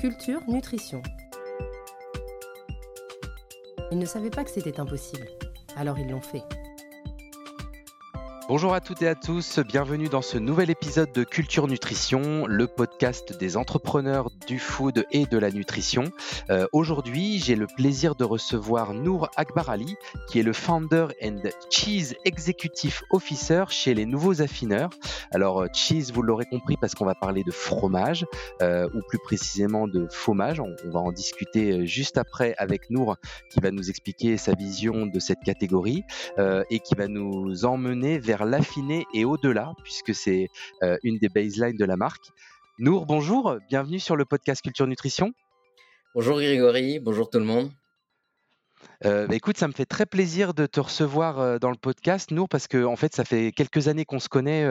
Culture Nutrition. Ils ne savaient pas que c'était impossible, alors ils l'ont fait. Bonjour à toutes et à tous, bienvenue dans ce nouvel épisode de Culture Nutrition, le podcast des entrepreneurs du food et de la nutrition. Euh, aujourd'hui, j'ai le plaisir de recevoir Nour Akbar Ali, qui est le founder and Cheese Executive Officer chez les Nouveaux Affineurs. Alors, euh, cheese, vous l'aurez compris, parce qu'on va parler de fromage, euh, ou plus précisément de fromage. On, on, va en discuter juste après avec Nour, qui va nous expliquer sa vision de cette catégorie et qui va nous emmener vers l'affiner et au-delà, puisque c'est euh, une des baselines de la marque. Nour, bonjour, bienvenue sur le podcast Culture Nutrition. Bonjour Grégory, bonjour tout le monde. Euh, bah, écoute, ça me fait très plaisir de te recevoir euh, dans le podcast, Nour, parce que en fait, ça fait quelques années qu'on se connaît.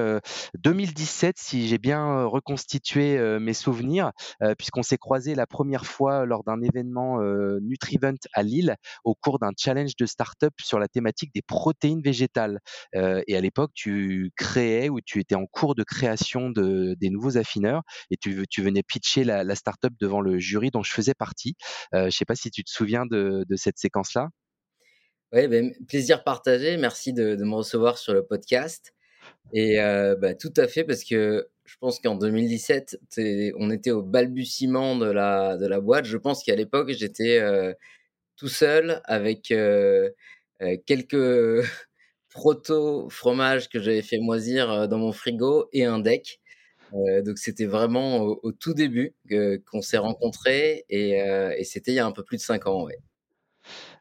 2017, euh, si j'ai bien reconstitué mes souvenirs, puisqu'on s'est croisé la première fois lors d'un événement Nutrivent à Lille, au cours d'un challenge de start-up sur la thématique des protéines végétales. et à l'époque, tu créais ou tu étais en cours de création de, des nouveaux affineurs, et tu, venais pitcher la, start-up devant le jury dont je faisais partie. je ne sais pas si tu te souviens de cette séquence-là. Oui, ben, plaisir partagé. Merci de, me recevoir sur le podcast. Et euh, bah, tout à fait, parce que je pense qu'en 2017, on était au balbutiement de la, de la boîte. Je pense qu'à l'époque, j'étais euh, tout seul avec euh, quelques proto-fromages que j'avais fait moisir dans mon frigo et un deck. donc c'était vraiment au, tout début qu'on s'est rencontrés et, et c'était il y a un peu plus de cinq ans. Ouais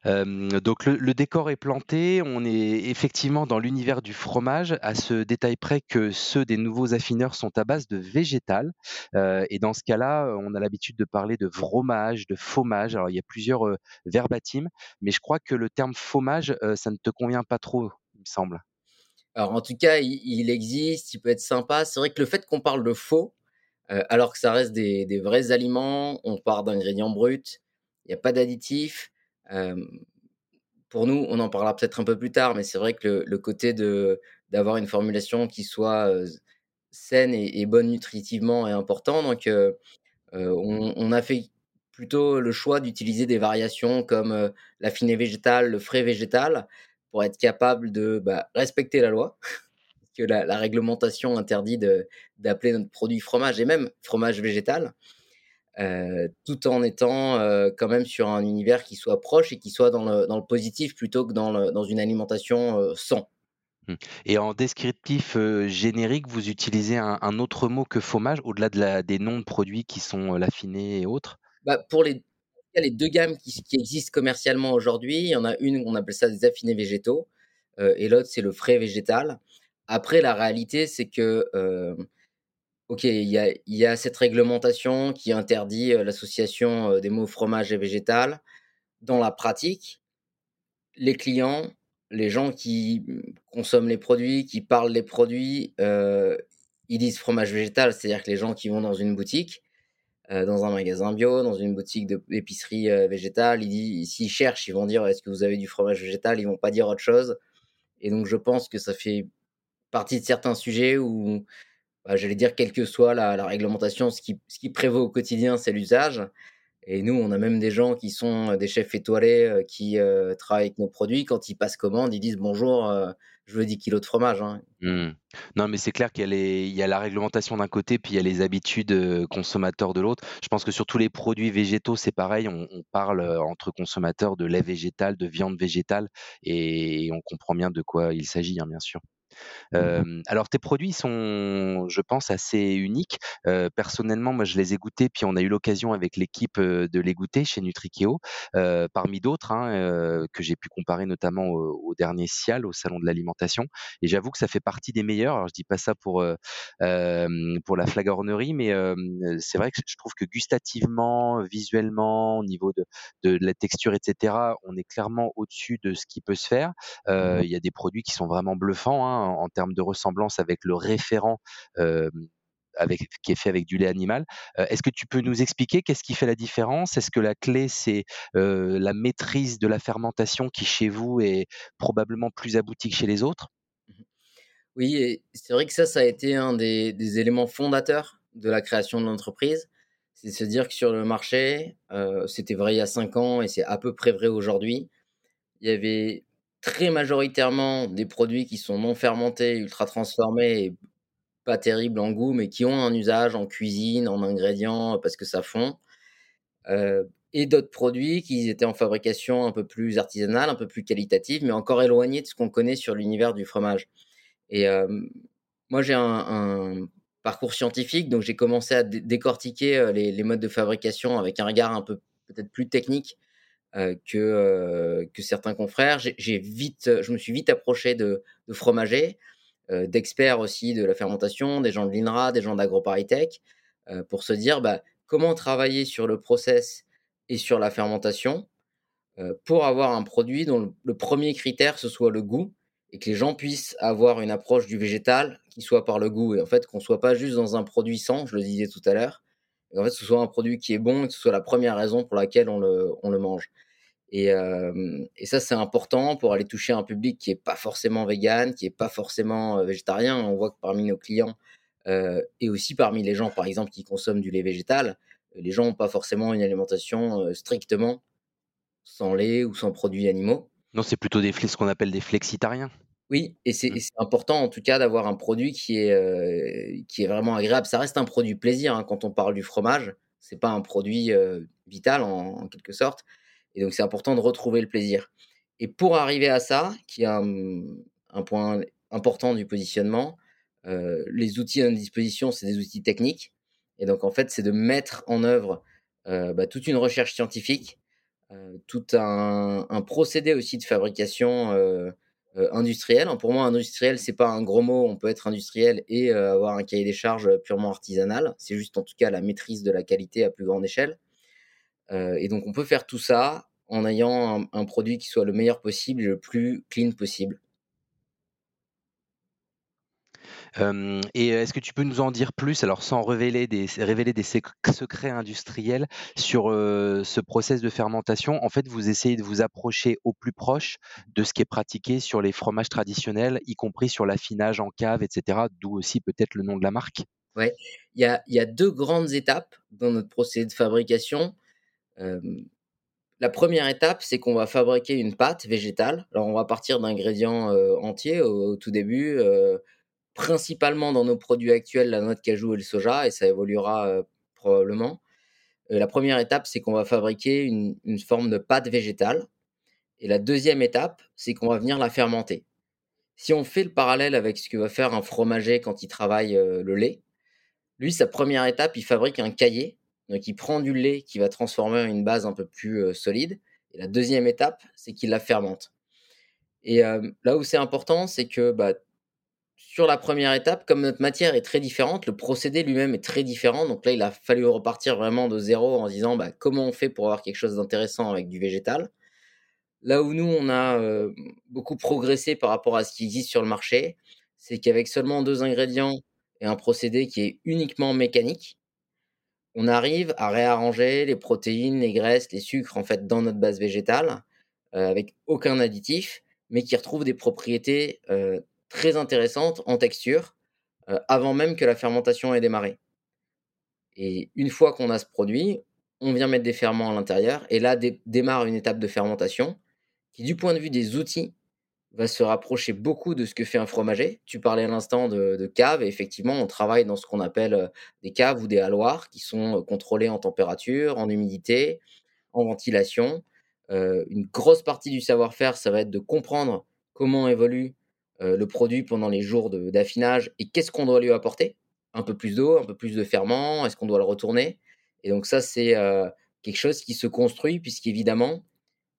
donc le, décor est planté, on est effectivement dans l'univers du fromage, à ce détail près que ceux des nouveaux affineurs sont à base de végétal. et dans ce cas-là, on a l'habitude de parler de fromage, de fromage. Alors il y a plusieurs verbatims, mais je crois que le terme fromage, ça ne te convient pas trop, il me semble. Alors en tout cas, il, existe, il peut être sympa. C'est vrai que le fait qu'on parle de faux, alors que ça reste des, des vrais aliments, on part d'ingrédients bruts, il n'y a pas d'additifs pour nous, on en parlera peut-être un peu plus tard, mais c'est vrai que le, côté de d'avoir une formulation qui soit saine et, bonne nutritivement est important. Donc, on, a fait plutôt le choix d'utiliser des variations comme l'affiné végétal, le frais végétal, pour être capable de bah, respecter la loi, que la, la réglementation interdit d'appeler notre produit fromage et même fromage végétal. Euh, tout en étant euh, quand même sur un univers qui soit proche et qui soit dans le, dans le positif plutôt que dans, le, dans une alimentation euh, sans. Mmh. Et en descriptif générique, vous utilisez un, autre mot que fromage, au-delà de la, des noms de produits qui sont l'affiné et autres? Bah, Pour les, les deux gammes qui, qui existent commercialement aujourd'hui, il y en a une, on appelle ça des affinés végétaux, et l'autre, c'est le frais végétal. Après, la réalité, c'est que Ok, il y a, cette réglementation qui interdit l'association des mots fromage et végétal. Dans la pratique, les clients, les gens qui mmh, consomment les produits, qui parlent des produits, ils disent fromage végétal, c'est-à-dire que les gens qui vont dans une boutique, dans un magasin bio, dans une boutique d'épicerie végétale, ils s'ils cherchent, ils vont dire est-ce que vous avez du fromage végétal, ils vont pas dire autre chose. Et donc je pense que ça fait partie de certains sujets où bah, j'allais dire, quelle que soit la, réglementation, ce qui, prévaut au quotidien, c'est l'usage. Et nous, on a même des gens qui sont des chefs étoilés qui travaillent avec nos produits. Quand ils passent commande, ils disent bonjour, je veux 10 kilos de fromage. Hein». Mmh. Non, mais c'est clair qu'il y, y, a la réglementation d'un côté, puis il y a les habitudes consommateurs de l'autre. Je pense que sur tous les produits végétaux, c'est pareil. On, parle entre consommateurs de lait végétal, de viande végétale, et on comprend bien de quoi il s'agit, hein, bien sûr. Mmh alors tes produits sont, je pense, assez uniques. personnellement, moi, je les ai goûtés, puis on a eu l'occasion avec l'équipe de les goûter chez Nutrikeo, parmi d'autres hein, que j'ai pu comparer notamment au, dernier Cial, au salon de l'alimentation. Et j'avoue que ça fait partie des meilleurs. Alors je dis pas ça pour pour la flagornerie, mais c'est vrai que je trouve que gustativement, visuellement, au niveau de, de la texture, etc., on est clairement au-dessus de ce qui peut se faire. Mmh il y a des produits qui sont vraiment bluffants. Hein, en, termes de ressemblance avec le référent avec, qui est fait avec du lait animal. Est-ce que tu peux nous expliquer qu'est-ce qui fait la différence? Est-ce que la clé, c'est la maîtrise de la fermentation qui, chez vous, est probablement plus aboutie que chez les autres? Mmh Oui, c'est vrai que ça, ça a été un des, éléments fondateurs de la création de l'entreprise. c'est de se dire que sur le marché, c'était vrai il y a 5 ans et c'est à peu près vrai aujourd'hui, il y avait très majoritairement des produits qui sont non fermentés, ultra transformés et pas terribles en goût, mais qui ont un usage en cuisine, en ingrédients, parce que ça fond. et d'autres produits qui étaient en fabrication un peu plus artisanale, un peu plus qualitative, mais encore éloignés de ce qu'on connaît sur l'univers du fromage. Et moi, j'ai un, parcours scientifique, donc j'ai commencé à décortiquer les, modes de fabrication avec un regard un peu peut-être plus technique que, que certains confrères. J'ai vite, je me suis vite approché de, de fromagers, d'experts aussi de la fermentation, des gens de l'INRA, des gens d'AgroParisTech, pour se dire bah, comment travailler sur le process et sur la fermentation pour avoir un produit dont le premier critère ce soit le goût et que les gens puissent avoir une approche du végétal qui soit par le goût et en fait qu'on soit pas juste dans un produit sans, je le disais tout à l'heure, en fait ce soit un produit qui est bon et que ce soit la première raison pour laquelle on le, mange. Et, euh, ça c'est important pour aller toucher un public qui est pas forcément vegan, qui est pas forcément euh, végétarien. On voit que parmi nos clients euh, et aussi parmi les gens par exemple qui consomment du lait végétal, les gens n'ont pas forcément une alimentation euh, strictement sans lait ou sans produits animaux. Non, c'est plutôt des ce qu'on appelle des flexitariens. Oui, et c'est mmh. important en tout cas d'avoir un produit qui est, euh, qui est vraiment agréable. Ça reste un produit plaisir hein, quand on parle du fromage. C'est pas un produit euh, vital en, quelque sorte. Et donc c'est important de retrouver le plaisir. Et pour arriver à ça, qui est un, point important du positionnement, euh, les outils à notre disposition, c'est des outils techniques. Et donc en fait, c'est de mettre en œuvre bah, toute une recherche scientifique tout un, procédé aussi de fabrication euh, euh, industrielle. Pour moi, industriel, c'est pas un gros mot. On peut être industriel et avoir un cahier des charges purement artisanal. C'est juste en tout cas la maîtrise de la qualité à plus grande échelle. et donc, on peut faire tout ça en ayant un, produit qui soit le meilleur possible et le plus clean possible et est-ce que tu peux nous en dire plus, alors sans révéler des, secrets industriels sur ce process de fermentation? En fait, vous essayez de vous approcher au plus proche de ce qui est pratiqué sur les fromages traditionnels, y compris sur l'affinage en cave, etc. D'où aussi peut-être le nom de la marque. Ouais, il y a, deux grandes étapes dans notre procédé de fabrication. la première étape, c'est qu'on va fabriquer une pâte végétale. Alors, on va partir d'ingrédients entiers au, tout début principalement dans nos produits actuels la noix de cajou et le soja, et ça évoluera euh, probablement. Euh, la première étape, c'est qu'on va fabriquer une, forme de pâte végétale. Et la deuxième étape, c'est qu'on va venir la fermenter. Si on fait le parallèle avec ce que va faire un fromager quand il travaille euh, le lait, lui, sa première étape, il fabrique un cahier. Donc, il prend du lait qui va transformer en une base un peu plus solide. Et la deuxième étape, c'est qu'il la fermente. Et là où c'est important, c'est que bah, sur la première étape, comme notre matière est très différente, le procédé lui-même est très différent. Donc là, il a fallu repartir vraiment de zéro en disant bah, comment on fait pour avoir quelque chose d'intéressant avec du végétal. Là où nous, on a euh, beaucoup progressé par rapport à ce qui existe sur le marché, c'est qu'avec seulement deux ingrédients et un procédé qui est uniquement mécanique, on arrive à réarranger les protéines, les graisses, les sucres en fait dans notre base végétale euh, avec aucun additif, mais qui retrouve des propriétés euh, très intéressante en texture euh, avant même que la fermentation ait démarré. Et une fois qu'on a ce produit, on vient mettre des ferments à l'intérieur et là démarre une étape de fermentation qui, du point de vue des outils, va se rapprocher beaucoup de ce que fait un fromager. Tu parlais à l'instant de, caves, et effectivement, on travaille dans ce qu'on appelle euh, des caves ou des halloirs qui sont euh, contrôlés en température, en humidité, en ventilation. une grosse partie du savoir-faire, ça va être de comprendre comment évolue euh, le produit pendant les jours d'affinage et qu'est-ce qu'on doit lui apporter? Un peu plus d'eau, un peu plus de ferment, est-ce qu'on doit le retourner? Et donc ça, c'est euh, quelque chose qui se construit puisqu'évidemment,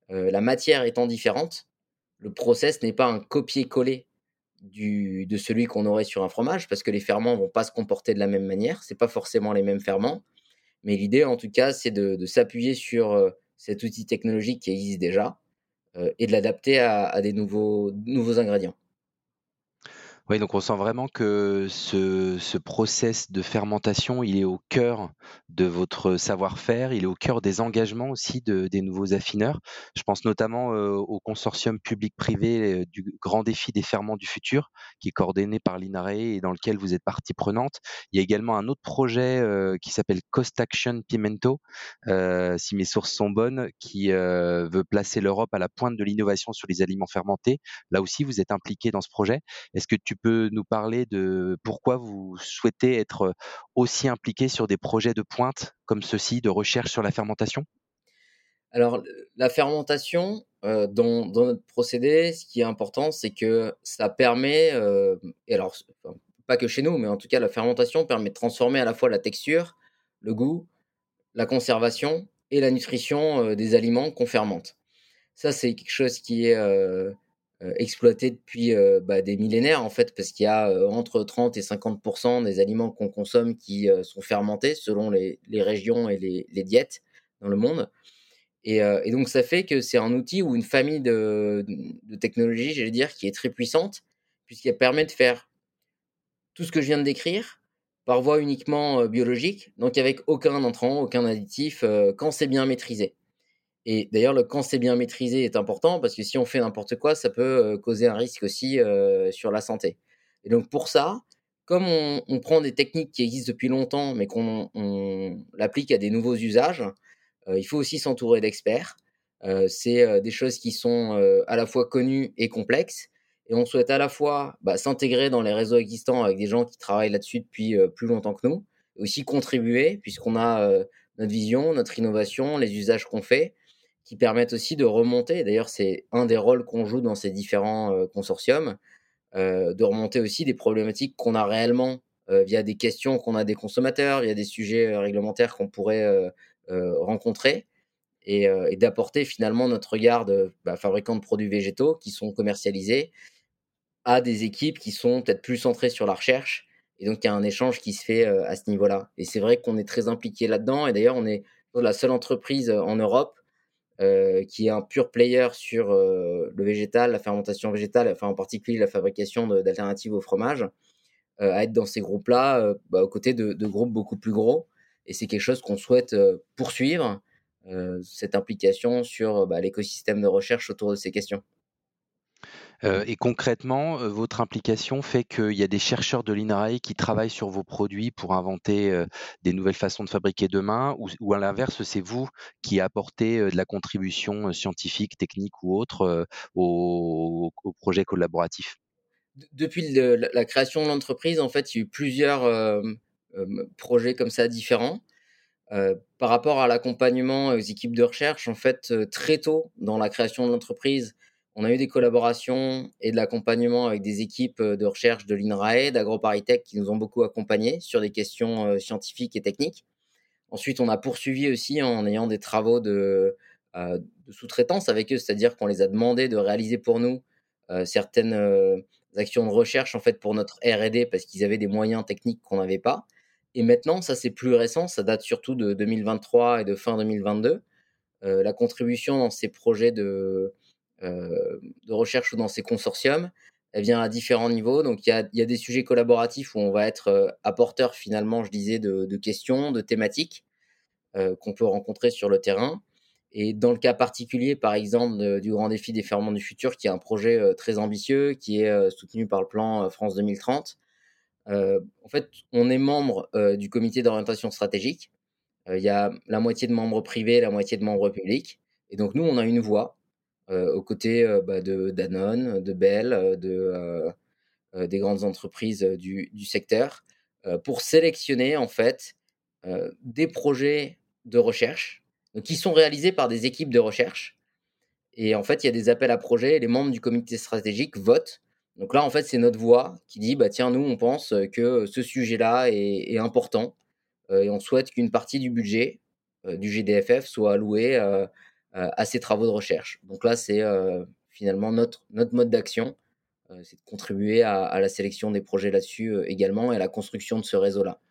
euh, la matière étant différente, le process n'est pas un copier-coller de celui qu'on aurait sur un fromage parce que les ferments vont pas se comporter de la même manière, c'est pas forcément les mêmes ferments, mais l'idée en tout cas c'est de, s'appuyer sur cet outil technologique qui existe déjà et de l'adapter à, à, des nouveaux, nouveaux ingrédients. Oui, donc on sent vraiment que ce ce process de fermentation, il est au cœur de votre savoir-faire, il est au cœur des engagements aussi de des nouveaux affineurs. Je pense notamment, heu, au consortium public-privé, heu, du Grand Défi des ferments du futur, qui est coordonné par l'INRAE et dans lequel vous êtes partie prenante. Il y a également un autre projet, heu, qui s'appelle Cost Action Pimento, si mes sources sont bonnes, qui, veut placer l'Europe à la pointe de l'innovation sur les aliments fermentés. Là aussi, vous êtes impliquée dans ce projet. Est-ce que tu peux nous parler de pourquoi vous souhaitez être aussi impliqué sur des projets de pointe comme ceux-ci, de recherche sur la fermentation? Alors, la fermentation, dans notre procédé, ce qui est important, c'est que ça permet, et alors pas que chez nous, mais en tout cas, la fermentation permet de transformer à la fois la texture, le goût, la conservation et la nutrition, des aliments qu'on fermente. Ça, c'est quelque chose qui est, exploité depuis, heu, bah, des millénaires, en fait, parce qu'il y a, heu, entre 30 et 50 des aliments qu'on consomme qui, sont fermentés selon les régions et les diètes dans le monde et donc ça fait que c'est un outil ou une famille de technologies, j'allais dire, qui est très puissante, puisqu'elle permet de faire tout ce que je viens de décrire par voie uniquement, biologique, donc avec aucun entrant, aucun additif, quand c'est bien maîtrisé. Et d'ailleurs, le quand c'est bien maîtrisé est important parce que si on fait n'importe quoi, ça peut, heu, causer un risque aussi, heu, sur la santé. Et donc pour ça, comme on prend des techniques qui existent depuis longtemps, mais qu'on on l'applique à des nouveaux usages, heu, il faut aussi s'entourer d'experts. C'est, des choses qui sont, à la fois connues et complexes et on souhaite à la fois, bah, s'intégrer dans les réseaux existants avec des gens qui travaillent là-dessus depuis, plus longtemps que nous, et aussi contribuer puisqu'on a, notre vision, notre innovation, les usages qu'on fait qui permettent aussi de remonter. D'ailleurs, c'est un des rôles qu'on joue dans ces différents, heu, consortiums, heu, de remonter aussi des problématiques qu'on a réellement, heu, via des questions qu'on a des consommateurs, via des sujets, réglementaires qu'on pourrait, rencontrer et d'apporter finalement notre regard de, bah, fabricant de produits végétaux qui sont commercialisés à des équipes qui sont peut-être plus centrées sur la recherche et donc il y a un échange qui se fait, à ce niveau-là et c'est vrai qu'on est très impliqué là-dedans et d'ailleurs on est la seule entreprise, en Europe heu, qui est un pure player sur, heu, le végétal, la fermentation végétale, enfin en particulier la fabrication d'alternatives au fromage, heu, à être dans ces groupes-là, bah, aux côtés de groupes beaucoup plus gros et c'est quelque chose qu'on souhaite, poursuivre, cette implication sur, bah, l'écosystème de recherche autour de ces questions. Heu et concrètement, heu, votre implication fait qu'il y a des chercheurs de l'INRAE qui travaillent sur vos produits pour inventer, heu, des nouvelles façons de fabriquer demain ou ou à l'inverse, c'est vous qui apportez, de la contribution, scientifique, technique ou autre, au au projet collaboratif? De depuis le la création de l'entreprise, en fait, il y a eu plusieurs, projets comme ça différents. Par rapport à l'accompagnement aux équipes de recherche, en fait, très tôt dans la création de l'entreprise, on a eu des collaborations et de l'accompagnement avec des équipes, heu, de recherche de l'INRAE, d'AgroParisTech qui nous ont beaucoup accompagnés sur des questions, heu, scientifiques et techniques. Ensuite, on a poursuivi aussi en ayant des travaux de, de sous-traitance avec eux, c'est-à-dire qu'on les a demandé de réaliser pour nous, certaines, actions de recherche, en fait, pour notre R&D parce qu'ils avaient des moyens techniques qu'on n'avait pas et maintenant, ça, c'est plus récent, ça date surtout de 2023 et de fin 2022. Heu, la contribution dans ces projets de, de recherche ou dans ces consortiums, elle vient à différents niveaux. Donc il y a des sujets collaboratifs où on va être, heu, apporteur finalement, je disais, de questions, de thématiques, heu, qu'on peut rencontrer sur le terrain et dans le cas particulier, par exemple, du Grand Défi des ferments du futur, qui est un projet, très ambitieux, qui est, soutenu par le plan, France 2030. Heu, en fait, on est membre, du comité d'orientation stratégique. Il y a la moitié de membres privés, la moitié de membres publics et donc nous, on a une voix, aux côtés, heu, bah, de Danone, de Bell, heu, de, des grandes entreprises, du secteur, pour sélectionner en fait, des projets de recherche, qui sont réalisés par des équipes de recherche et en fait, il y a des appels à projets et les membres du comité stratégique votent. Donc là, en fait, c'est notre voix qui dit: «Bah, tiens, nous, on pense, que ce sujet-là est important, et on souhaite qu'une partie du budget, du GDFF soit allouée, à ces travaux de recherche». Donc là, c'est, heu, finalement notre notre mode d'action, heu, c'est de contribuer à à la sélection des projets là-dessus, également et à la construction de ce réseau-là.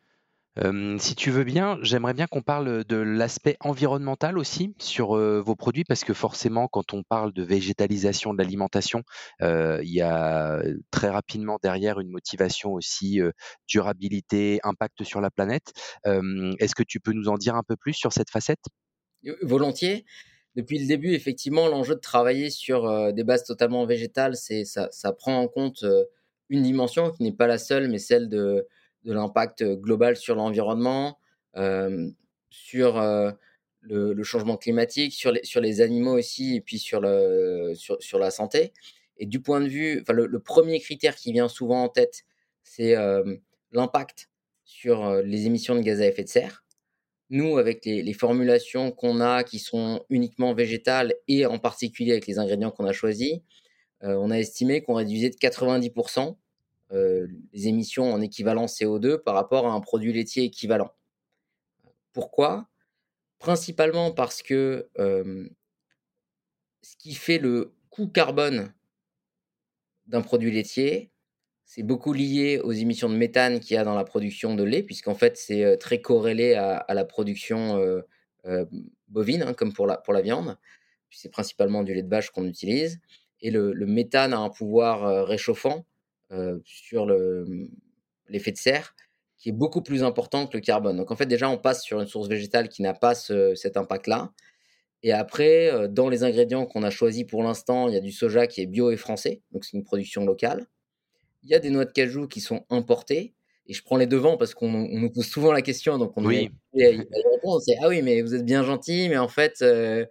si tu veux bien, j'aimerais bien qu'on parle de l'aspect environnemental aussi sur, vos produits parce que forcément quand on parle de végétalisation de l'alimentation, il y a très rapidement derrière une motivation aussi, durabilité, impact sur la planète. Est-ce que tu peux nous en dire un peu plus sur cette facette? volontiers. Depuis le début, effectivement, l'enjeu de travailler sur, heu, des bases totalement végétales, c'est ça ça prend en compte, heu, une dimension qui n'est pas la seule, mais celle de de l'impact, global sur l'environnement, sur, le changement climatique, sur les sur les animaux aussi et puis sur le sur sur la santé et du point de vue enfin le 1 critère qui vient souvent en tête, c'est, l'impact sur, les émissions de gaz à effet de serre. Nous, avec les, formulations qu'on a qui sont uniquement végétales et en particulier avec les ingrédients qu'on a choisis, euh, on a estimé qu'on réduisait de 90% euh, les émissions en équivalent CO2 par rapport à un produit laitier équivalent. Pourquoi? Principalement parce que euh, ce qui fait le coût carbone d'un produit laitier, c'est beaucoup lié aux émissions de méthane qu'il y a dans la production de lait, puisqu'en fait, c'est très corrélé à, la production bovine, hein, comme pour la, pour la viande. C'est principalement du lait de vache qu'on utilise. Et le, méthane a un pouvoir réchauffant sur l'effet de serre qui est beaucoup plus important que le carbone. Donc en fait, déjà, on passe sur une source végétale qui n'a pas cet impact-là. Et après, dans les ingrédients qu'on a choisis pour l'instant, il y a du soja qui est bio et français, donc c'est une production locale il y a des noix de cajou qui sont importées. Et je prends les devants parce qu'on nous pose souvent la question, donc on oui. C'est ah oui, mais vous êtes bien gentil, mais en fait, euh,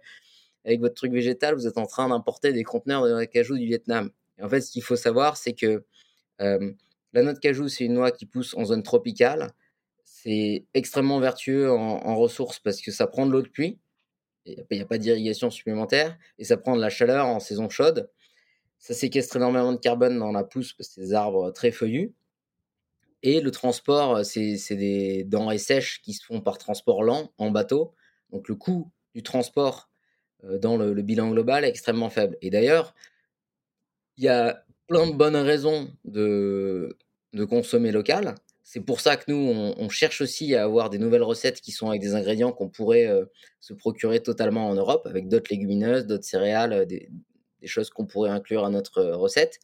avec votre truc végétal, vous êtes en train d'importer des conteneurs de noix de cajou du Vietnam. Et en fait, ce qu'il faut savoir, c'est que euh, la noix de cajou, c'est une noix qui pousse en zone tropicale. C'est extrêmement vertueux en, ressources parce que ça prend de l'eau de pluie. Il n'y a pas d'irrigation supplémentaire et ça prend de la chaleur en saison chaude. Ça séquestre énormément de carbone dans la pousse parce que c'est des arbres très feuillus. Et le transport, c'est des denrées sèches qui se font par transport lent en bateau. Donc le coût du transport dans le, bilan global est extrêmement faible. Et d'ailleurs, il y a plein de bonnes raisons de, de consommer local. C'est pour ça que nous, on, cherche aussi à avoir des nouvelles recettes qui sont avec des ingrédients qu'on pourrait se procurer totalement en Europe, avec d'autres légumineuses, d'autres céréales, des, des choses qu'on pourrait inclure à notre euh, recette.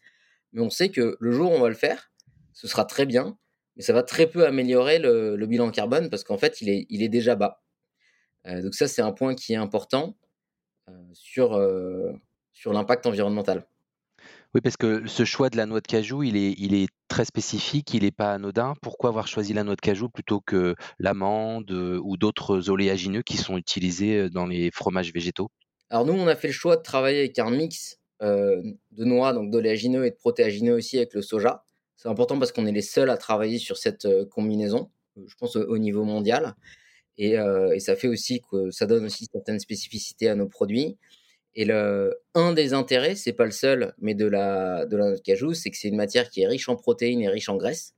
Mais on sait que le jour où on va le faire, ce sera très bien, mais ça va très peu améliorer le, bilan carbone parce qu'en fait, il est, il est déjà bas. Euh, donc ça, c'est un point qui est important euh, sur, sur l'impact environnemental. Oui, parce que ce choix de la noix de cajou, il est, il est très spécifique, il n'est pas anodin. Pourquoi avoir choisi la noix de cajou plutôt que l'amande ou d'autres oléagineux qui sont utilisés dans les fromages végétaux? Alors nous, on a fait le choix de travailler avec un mix euh, de noix, donc d'oléagineux et de protéagineux aussi avec le soja. C'est important parce qu'on est les seuls à travailler sur cette euh, combinaison, euh, je pense au, niveau mondial. Et, ça fait aussi que ça donne aussi certaines spécificités à nos produits. Et le, un des intérêts, c'est pas le seul, mais de la, de la noix de cajou, c'est que c'est une matière qui est riche en protéines et riche en graisse.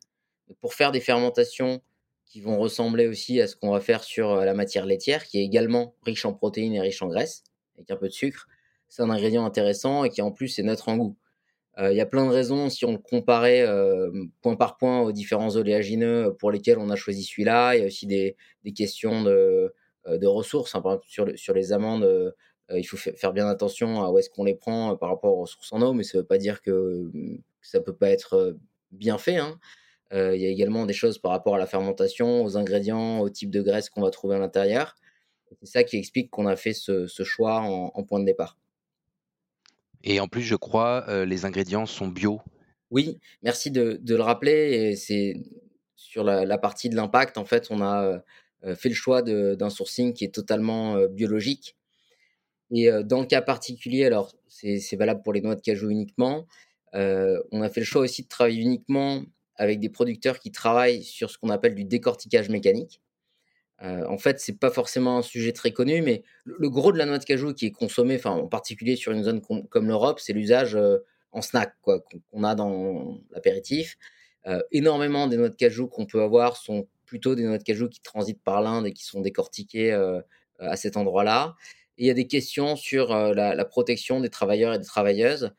pour faire des fermentations qui vont ressembler aussi à ce qu'on va faire sur la matière laitière, qui est également riche en protéines et riche en graisse, avec un peu de sucre. C'est un ingrédient intéressant et qui en plus est neutre en goût. Euh, il y a plein de raisons, si on le comparait euh, point par point aux différents oléagineux pour lesquels on a choisi celui-là. Il y a aussi des, questions de, euh, ressources. Hein. par exemple, sur, les amandes, il faut faire bien attention à où est-ce qu'on les prend par rapport aux ressources en eau, mais ça ne veut pas dire que, ça ne peut pas être bien fait. Hein. il y a également des choses par rapport à la fermentation, aux ingrédients, au type de graisse qu'on va trouver à l'intérieur. C'est ça qui explique qu'on a fait ce, choix en, point de départ. Et en plus, je crois, euh, les ingrédients sont bio. Oui, merci de, le rappeler. c'est sur la, partie de l'impact, en fait, on a euh, fait le choix d'un sourcing qui est totalement euh, biologique. Et dans le cas particulier, alors c'est valable pour les noix de cajou uniquement, on a fait le choix aussi de travailler uniquement avec des producteurs qui travaillent sur ce qu'on appelle du décortiquage mécanique. Euh, en fait, c'est pas forcément un sujet très connu, mais le, gros de la noix de cajou qui est consommée, enfin en particulier sur une zone comme l'Europe, c'est l'usage euh, en snack quoi qu'on a dans l'apéritif. Euh, énormément des noix de cajou qu'on peut avoir sont plutôt des noix de cajou qui transitent par l'Inde et qui sont décortiquées à cet endroit-là. Il y a des questions sur la, protection des travailleurs et des travailleuses,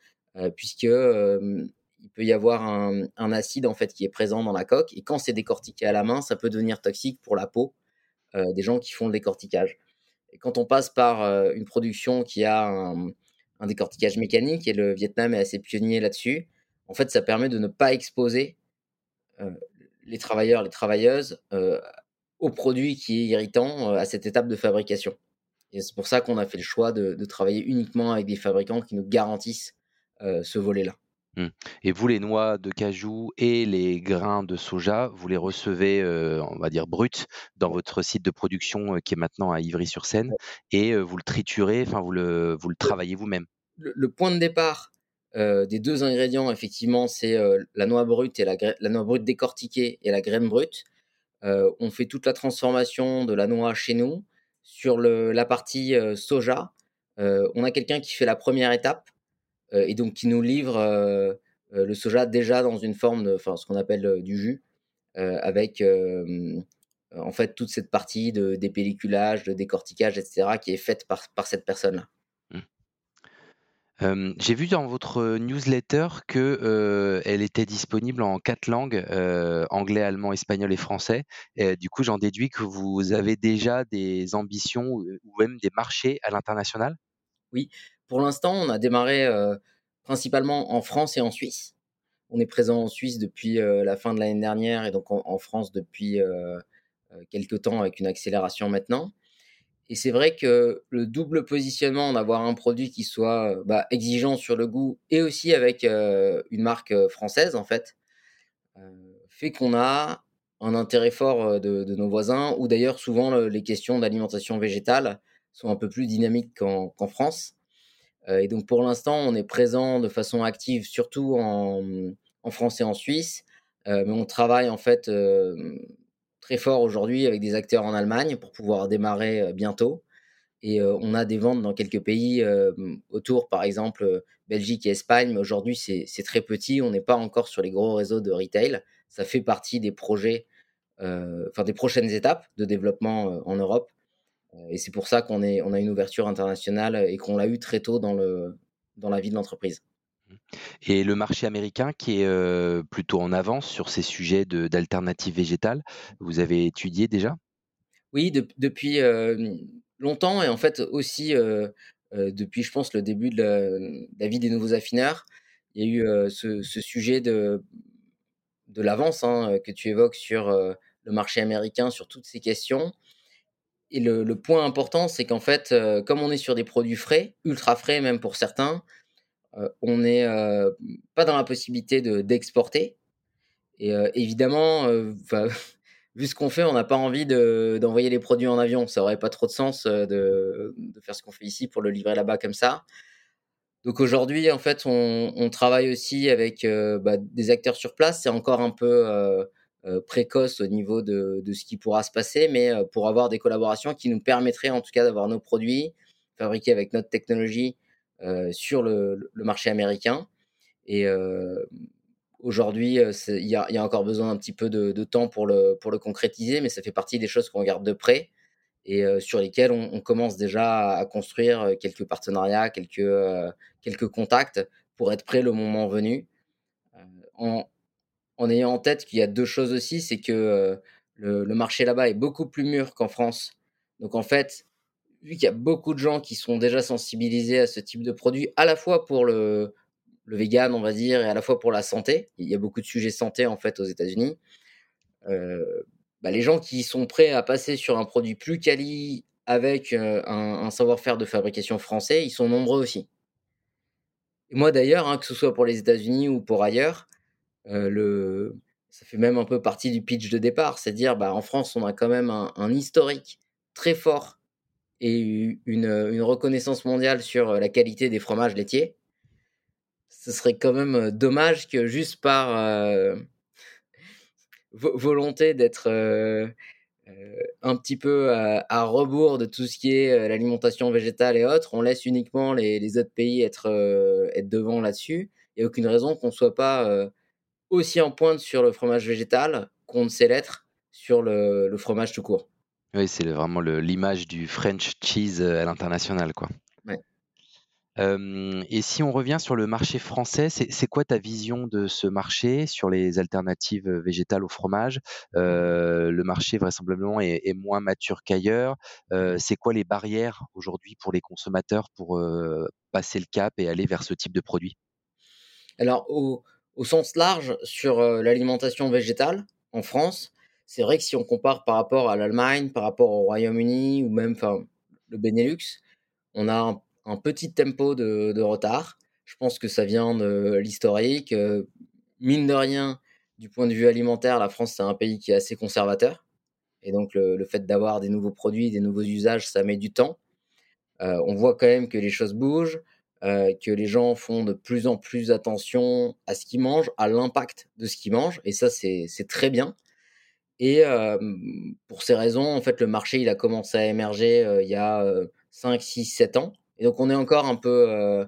puisque il peut y avoir un, acide en fait qui est présent dans la coque et quand c'est décortiqué à la main, ça peut devenir toxique pour la peau des gens qui font le décortiquage. Et quand on passe par une production qui a un, un, décortiquage mécanique et le Vietnam est assez pionnier là-dessus, en fait, ça permet de ne pas exposer les travailleurs, les travailleuses au produit qui est irritant à cette étape de fabrication. Et c'est pour ça qu'on a fait le choix de, travailler uniquement avec des fabricants qui nous garantissent ce volet-là. Mmh. Et vous, les noix de cajou et les grains de soja, vous les recevez, on va dire bruts, dans votre site de production qui est maintenant à Ivry-sur-Seine, et vous le triturez, enfin vous le, vous le travaillez vous-même. Le, point de départ des deux ingrédients, effectivement, c'est la noix brute et la, la, noix brute décortiquée et la graine brute. on fait toute la transformation de la noix chez nous. Sur le, la partie soja, on a quelqu'un qui fait la première étape et donc qui nous livre le soja déjà dans une forme de, enfin, ce qu'on appelle du jus, avec en fait toute cette partie de dépelliculage, de décortiquage, etc., qui est faite par, par cette personne-là. Mmh. J'ai vu dans votre newsletter que elle était disponible en quatre langues, anglais, allemand, espagnol et français. Et, du coup, j'en déduis que vous avez déjà des ambitions ou même des marchés à l'international? Oui, pour l'instant, on a démarré euh, principalement en France et en Suisse. On est présent en Suisse depuis euh, la fin de l'année dernière et donc en, France depuis euh, quelques temps avec une accélération maintenant. Et c'est vrai que le double positionnement d'avoir un produit qui soit bah, exigeant sur le goût et aussi avec une marque française, en fait, fait qu'on a un intérêt fort de, nos voisins, ou d'ailleurs souvent les questions d'alimentation végétale sont un peu plus dynamiques qu'en France. Euh, et donc pour l'instant, on est présent de façon active, surtout en, France et en Suisse, euh, mais on travaille en fait euh, très fort aujourd'hui avec des acteurs en Allemagne pour pouvoir démarrer bientôt. Et on a des ventes dans quelques pays autour, par exemple Belgique et Espagne, mais aujourd'hui c'est très petit, on n'est pas encore sur les gros réseaux de retail. Ça fait partie des projets, des prochaines étapes de développement en Europe. Euh, et c'est pour ça qu'on on a une ouverture internationale et qu'on l'a eu très tôt dans, le, dans la vie de l'entreprise. Et le marché américain qui est euh, plutôt en avance sur ces sujets d'alternatives végétales, vous avez étudié déjà? Oui, depuis euh, longtemps et en fait aussi depuis, je pense, le début de la, vie des nouveaux affineurs. Il y a eu ce, sujet de, de l'avance hein, que tu évoques sur le marché américain, sur toutes ces questions. Et le, point important, c'est qu'en fait, euh, comme on est sur des produits frais, ultra frais même pour certains, euh, on n'est euh, pas dans la possibilité d'exporter. et évidemment, vu ce qu'on fait, on n'a pas envie d'envoyer les produits en avion. Ça aurait pas trop de sens de, faire ce qu'on fait ici pour le livrer là-bas comme ça. Donc aujourd'hui, en fait, on, travaille aussi avec bah, des acteurs sur place. C'est encore un peu précoce au niveau de, ce qui pourra se passer, mais euh, pour avoir des collaborations qui nous permettraient en tout cas d'avoir nos produits fabriqués avec notre technologie euh, sur le, marché américain. Et aujourd'hui, il y, a encore besoin d'un petit peu de, temps pour le, pour le concrétiser, mais ça fait partie des choses qu'on regarde de près et sur lesquelles on, commence déjà à, construire quelques partenariats, quelques, quelques contacts pour être prêt le moment venu. En, en ayant en tête qu'il y a deux choses aussi, c'est que euh, le, marché là-bas est beaucoup plus mûr qu'en France. Donc en fait, vu qu'il y a beaucoup de gens qui sont déjà sensibilisés à ce type de produit, à la fois pour le, vegan, on va dire, et à la fois pour la santé, il y a beaucoup de sujets santé en fait aux États-Unis. Euh, bah, les gens qui sont prêts à passer sur un produit plus quali avec euh, un, savoir-faire de fabrication français, ils sont nombreux aussi. Et moi d'ailleurs, hein, que ce soit pour les États-Unis ou pour ailleurs, le, ça fait même un peu partie du pitch de départ, c'est dire bah, en France, on a quand même un, historique très fort et une, reconnaissance mondiale sur la qualité des fromages laitiers. Ce serait quand même dommage que juste par volonté d'être un petit peu à, rebours de tout ce qui est l'alimentation végétale et autres, on laisse uniquement les, les autres pays être, être devant là-dessus. Il n'y a aucune raison qu'on ne soit pas aussi en pointe sur le fromage végétal qu'on ne sait l'être sur le, fromage tout court. Oui, c'est vraiment l'image du French cheese euh, à l'international, quoi. et si on revient sur le marché français, c'est quoi ta vision de ce marché sur les alternatives, végétales au fromage? le marché vraisemblablement est est moins mature qu'ailleurs. c'est quoi les barrières aujourd'hui pour les consommateurs pour, passer le cap et aller vers ce type de produit? Alors au au sens large sur, l'alimentation végétale en France, c'est vrai que si on compare par rapport à l'Allemagne, par rapport au Royaume-Uni ou même le Benelux, on a un petit tempo de retard. Je pense que ça vient de l'historique, mine de rien, du point de vue alimentaire, la France, c'est un pays qui est assez conservateur et donc le fait d'avoir des nouveaux produits, des nouveaux usages, ça met du temps. on voit quand même que les choses bougent, que les gens font de plus en plus attention à ce qu'ils mangent, à l'impact de ce qu'ils mangent et ça, c'est très bien. Et pour ces raisons, en fait, le marché, il a commencé à émerger, il y a, 5, 6, 7 ans. Et donc on est encore un peu,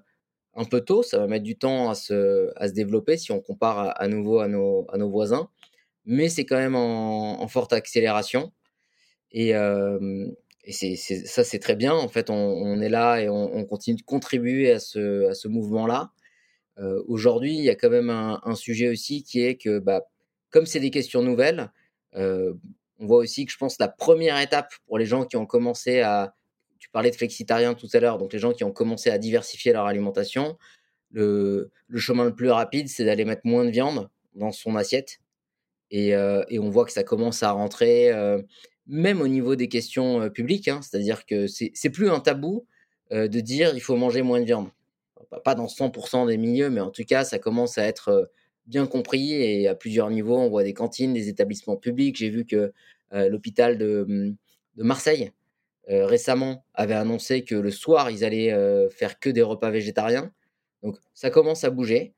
un peu tôt. Ça va mettre du temps à se à se développer si on compare à nouveau à nos à nos voisins, mais c'est quand même en forte accélération. Et et c'est ça, c'est très bien. En fait, on est là et on continue de contribuer à ce mouvement-là. aujourd'hui, il y a quand même un sujet aussi qui est que, bah, comme c'est des questions nouvelles, on voit aussi que je pense la première étape pour les gens qui ont commencé à tu parlais de flexitarien tout à l'heure, donc les gens qui ont commencé à diversifier leur alimentation, le, chemin le plus rapide, c'est d'aller mettre moins de viande dans son assiette. Et, et on voit que ça commence à rentrer, même au niveau des questions publiques, hein, c'est-à-dire que c'est plus un tabou de dire il faut manger moins de viande. Pas dans 100% des milieux, mais en tout cas, ça commence à être bien compris et à plusieurs niveaux. On voit des cantines, des établissements publics. J'ai vu que l'hôpital de, de, Marseille récemment avait annoncé que le soir, ils allaient faire que des repas végétariens. Donc ça commence à bouger.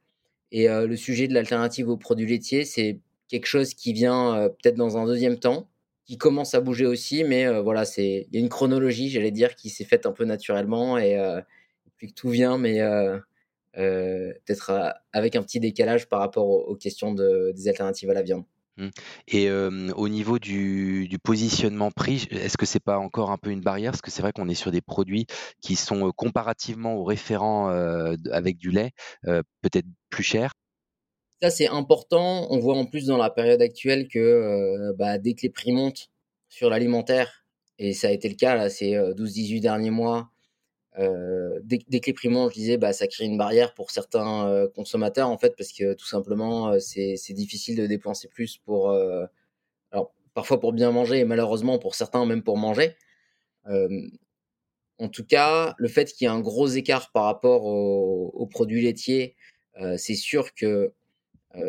Et le sujet de l'alternative aux produits laitiers, c'est quelque chose qui vient peut-être dans un deuxième temps, qui commence à bouger aussi, mais voilà, c'est il y a une chronologie, j'allais dire, qui s'est faite un peu naturellement et, puis que tout vient, mais peut-être avec un petit décalage par rapport aux, questions de, des alternatives à la viande. Mmh. Et au niveau du, positionnement prix, est-ce que c'est pas encore un peu une barrière? Parce que c'est vrai qu'on est sur des produits qui sont comparativement aux référents avec du lait, peut-être plus chers. Ça, c'est important. On voit en plus dans la période actuelle que bah, dès que les prix montent sur l'alimentaire, et ça a été le cas là, ces 12-18 derniers mois, dès, que les prix montent, je disais, bah, ça crée une barrière pour certains consommateurs, en fait, parce que tout simplement, c'est difficile de dépenser plus pour. alors, parfois pour bien manger, et malheureusement pour certains, même pour manger. en tout cas, le fait qu'il y ait un gros écart par rapport aux, produits laitiers, c'est sûr que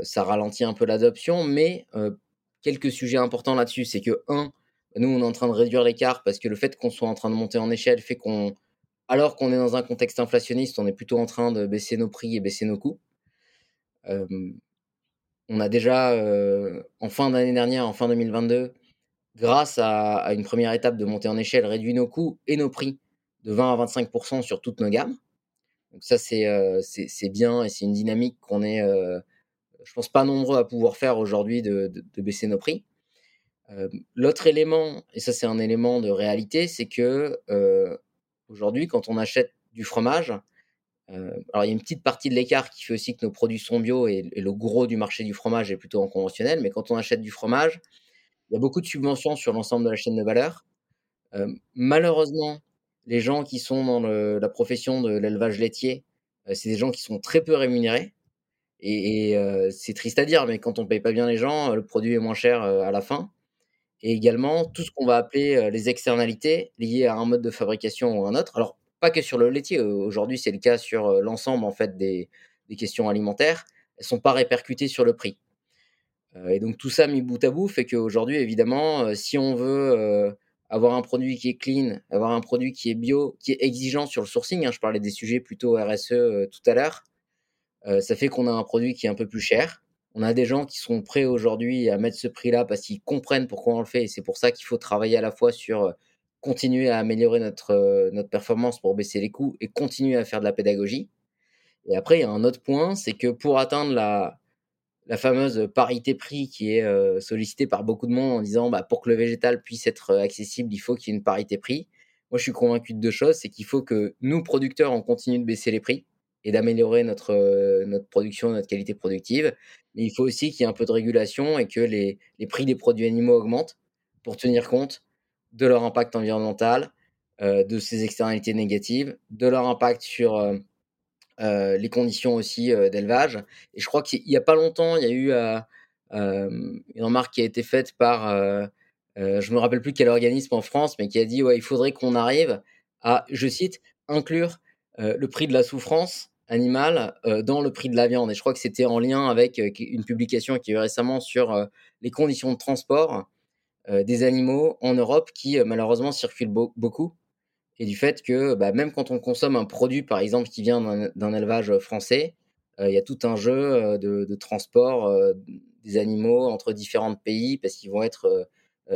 ça ralentit un peu l'adoption, mais quelques sujets importants là-dessus, c'est que, un, nous, on est en train de réduire l'écart parce que le fait qu'on soit en train de monter en échelle fait qu'on alors qu'on est dans un contexte inflationniste, on est plutôt en train de baisser nos prix et baisser nos coûts. on a déjà, en fin d'année dernière, en fin 2022, grâce à, une première étape de montée en échelle, réduit nos coûts et nos prix de 20 à 25 sur toutes nos gammes. Donc ça, c'est c'est bien et c'est une dynamique qu'on est, je pense, pas nombreux à pouvoir faire aujourd'hui de, baisser nos prix. L'autre élément, et ça c'est un élément de réalité, c'est que Aujourd'hui, quand on achète du fromage, euh, alors il y a une petite partie de l'écart qui fait aussi que nos produits sont bio et, le gros du marché du fromage est plutôt en conventionnel, mais quand on achète du fromage, il y a beaucoup de subventions sur l'ensemble de la chaîne de valeur. Euh, malheureusement, les gens qui sont dans la profession de l'élevage laitier, euh, c'est des gens qui sont très peu rémunérés. Et, c'est triste à dire, mais quand on paye pas bien les gens, le produit est moins cher à la fin et également tout ce qu'on va appeler les externalités liées à un mode de fabrication ou un autre. Alors, pas que sur le laitier, aujourd'hui c'est le cas sur l'ensemble en fait des, questions alimentaires, elles sont pas répercutées sur le prix. et donc tout ça mis bout à bout fait qu'aujourd'hui, évidemment, si on veut avoir un produit qui est clean, avoir un produit qui est bio, qui est exigeant sur le sourcing, hein, je parlais des sujets plutôt RSE tout à l'heure, ça fait qu'on a un produit qui est un peu plus cher, on a des gens qui sont prêts aujourd'hui à mettre ce prix-là parce qu'ils comprennent pourquoi on le fait. Et c'est pour ça qu'il faut travailler à la fois sur euh, continuer à améliorer notre, euh, notre performance pour baisser les coûts et continuer à faire de la pédagogie. Et après, il y a un autre point, c'est que pour atteindre la, fameuse parité prix qui est euh, sollicitée par beaucoup de monde en disant bah, pour que le végétal puisse être accessible, il faut qu'il y ait une parité prix. moi, je suis convaincu de deux choses. C'est qu'il faut que nous, producteurs, on continue de baisser les prix et d'améliorer notre, notre production, notre qualité productive. Mais il faut aussi qu'il y ait un peu de régulation et que les, les prix des produits animaux augmentent pour tenir compte de leur impact environnemental, de ces externalités négatives, de leur impact sur les conditions aussi d'élevage. Et je crois qu'il n'y a pas longtemps, il y a eu une remarque qui a été faite par, je ne me rappelle plus quel organisme en France, mais qui a dit ouais, il faudrait qu'on arrive à, je cite, inclure le prix de la souffrance animale dans le prix de la viande. Et je crois que c'était en lien avec une publication qui est récemment sur les conditions de transport des animaux en Europe qui malheureusement circulent beaucoup et du fait que bah, même quand on consomme un produit, par exemple, qui vient d'un élevage français, il y a tout un jeu de, transport des animaux entre différents pays parce qu'ils vont être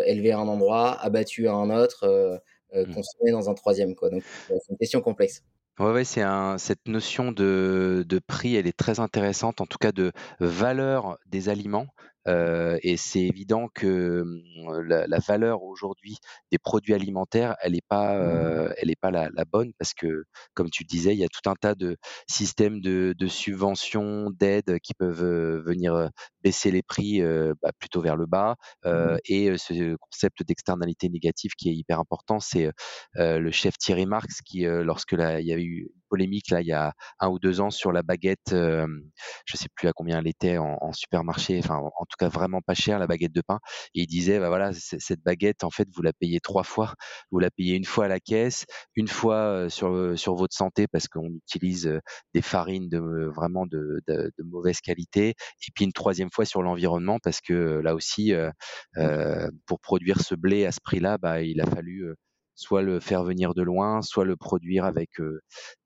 élevés à un endroit, abattus à un autre, mmh. consommés dans un troisième. Quoi. Donc c'est une question complexe. Ouais, ouais, c'est un, cette notion de prix, elle est très intéressante, en tout cas de valeur des aliments. Euh, et c'est évident que mmh, la, la valeur aujourd'hui des produits alimentaires, elle n'est pas, euh, elle est pas la, la, bonne parce que, comme tu disais, il y a tout un tas de systèmes de, de subventions, d'aides qui peuvent euh, venir baisser les prix bah, plutôt vers le bas. Mmh. et ce concept d'externalité négative qui est hyper important, c'est le chef Thierry Marx qui, lorsque il y a eu polémique là il y a un ou deux ans sur la baguette, je sais plus à combien elle était en, en supermarché, enfin en, en tout cas vraiment pas cher la baguette de pain. Et il disait, bah voilà, cette baguette, en fait, vous la payez trois fois. Vous la payez une fois à la caisse, une fois sur, sur votre santé parce qu'on utilise des farines de vraiment de, de, de, mauvaise qualité, et puis une troisième fois sur l'environnement parce que là aussi, euh, pour produire ce blé à ce prix-là, bah, il a fallu soit le faire venir de loin, soit le produire avec